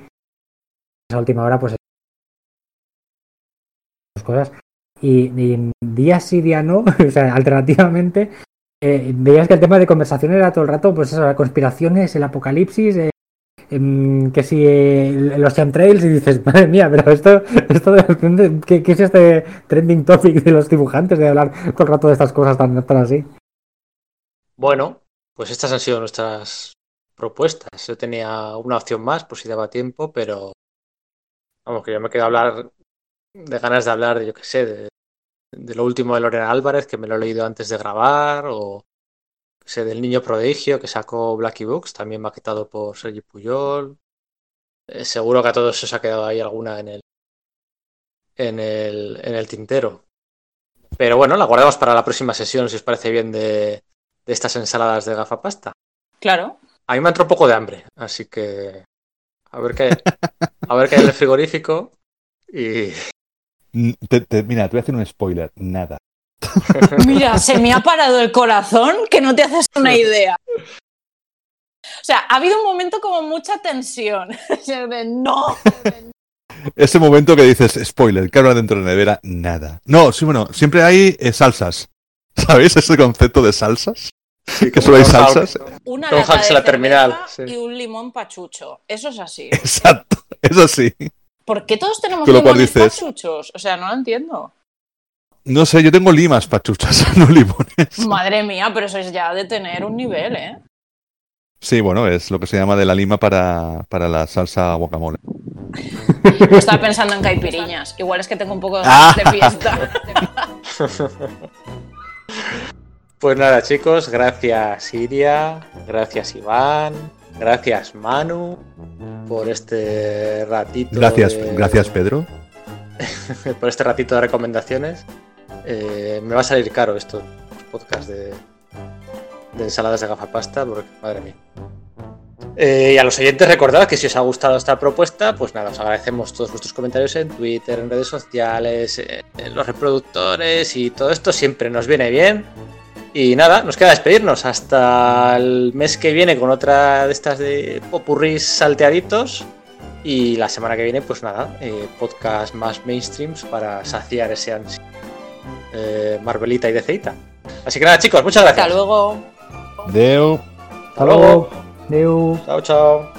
[SPEAKER 4] esa última hora, pues cosas. Y, y día sí, día no, o sea, alternativamente, eh, veías que el tema de conversación era todo el rato, pues eso, conspiraciones, el apocalipsis, eh, em, que si eh, los chemtrails, y dices, madre mía, pero esto, esto de ¿qué, qué es este trending topic de los dibujantes de hablar todo el rato de estas cosas tan, tan así?
[SPEAKER 2] Bueno, pues estas han sido nuestras propuestas. Yo tenía una opción más, por si daba tiempo, pero vamos, que yo me quedo a hablar de ganas de hablar, yo qué sé, de, de lo último de Lorena Álvarez, que me lo he leído antes de grabar, o sé, del Niño Prodigio, que sacó Blacky Books, también maquetado por Sergi Puyol. Eh, seguro que a todos os ha quedado ahí alguna en el, en el, en el tintero. Pero bueno, la guardamos para la próxima sesión, si os parece bien, de, de estas ensaladas de gafapasta.
[SPEAKER 3] Claro.
[SPEAKER 2] A mí me entró un poco de hambre, así que a ver qué, a ver qué hay en el frigorífico y
[SPEAKER 5] te- te- mira, te voy a hacer un spoiler, nada.
[SPEAKER 3] Mira, se me ha parado el corazón que no te haces una idea. O sea, ha habido un momento como mucha tensión. De, no.
[SPEAKER 5] Ese momento que dices, spoiler, ¿qué habrá dentro de la nevera? Nada. No, sí, bueno, siempre hay eh, salsas. ¿Sabéis ese concepto de salsas? que solo hay salsas.
[SPEAKER 3] Una lata de
[SPEAKER 2] la terminal, sí.
[SPEAKER 3] y un limón pachucho. Eso es así.
[SPEAKER 5] Exacto, eso sí.
[SPEAKER 3] ¿Por qué todos tenemos limones pachuchos? O sea, no lo entiendo.
[SPEAKER 5] No sé, yo tengo limas pachuchas, no limones.
[SPEAKER 3] Madre mía, pero eso es ya de tener un nivel, ¿eh?
[SPEAKER 5] Sí, bueno, es lo que se llama de la lima para, para la salsa guacamole.
[SPEAKER 3] Yo estaba pensando en caipiriñas. Igual es que tengo un poco de
[SPEAKER 5] Ah.
[SPEAKER 3] de fiesta.
[SPEAKER 2] Pues nada, chicos, gracias Iria, gracias Iván, gracias Manu por este ratito.
[SPEAKER 5] Gracias,
[SPEAKER 2] de-
[SPEAKER 5] gracias Pedro.
[SPEAKER 2] por este ratito de recomendaciones. Eh, me va a salir caro esto, los podcasts de, de ensaladas de gafapasta, porque madre mía. Eh, y a los oyentes recordad que si os ha gustado esta propuesta, pues nada, os agradecemos todos vuestros comentarios en Twitter, en redes sociales, eh, en los reproductores y todo esto siempre nos viene bien. Y nada, nos queda despedirnos hasta el mes que viene con otra de estas de popurris salteaditos. Y la semana que viene, pues nada, eh, podcast más mainstreams para saciar ese ansia. Eh, Marvelita y DCita. Así que nada, chicos, muchas gracias.
[SPEAKER 3] Hasta luego.
[SPEAKER 5] Deo.
[SPEAKER 2] Hasta luego.
[SPEAKER 4] Deu.
[SPEAKER 2] Chao, chao.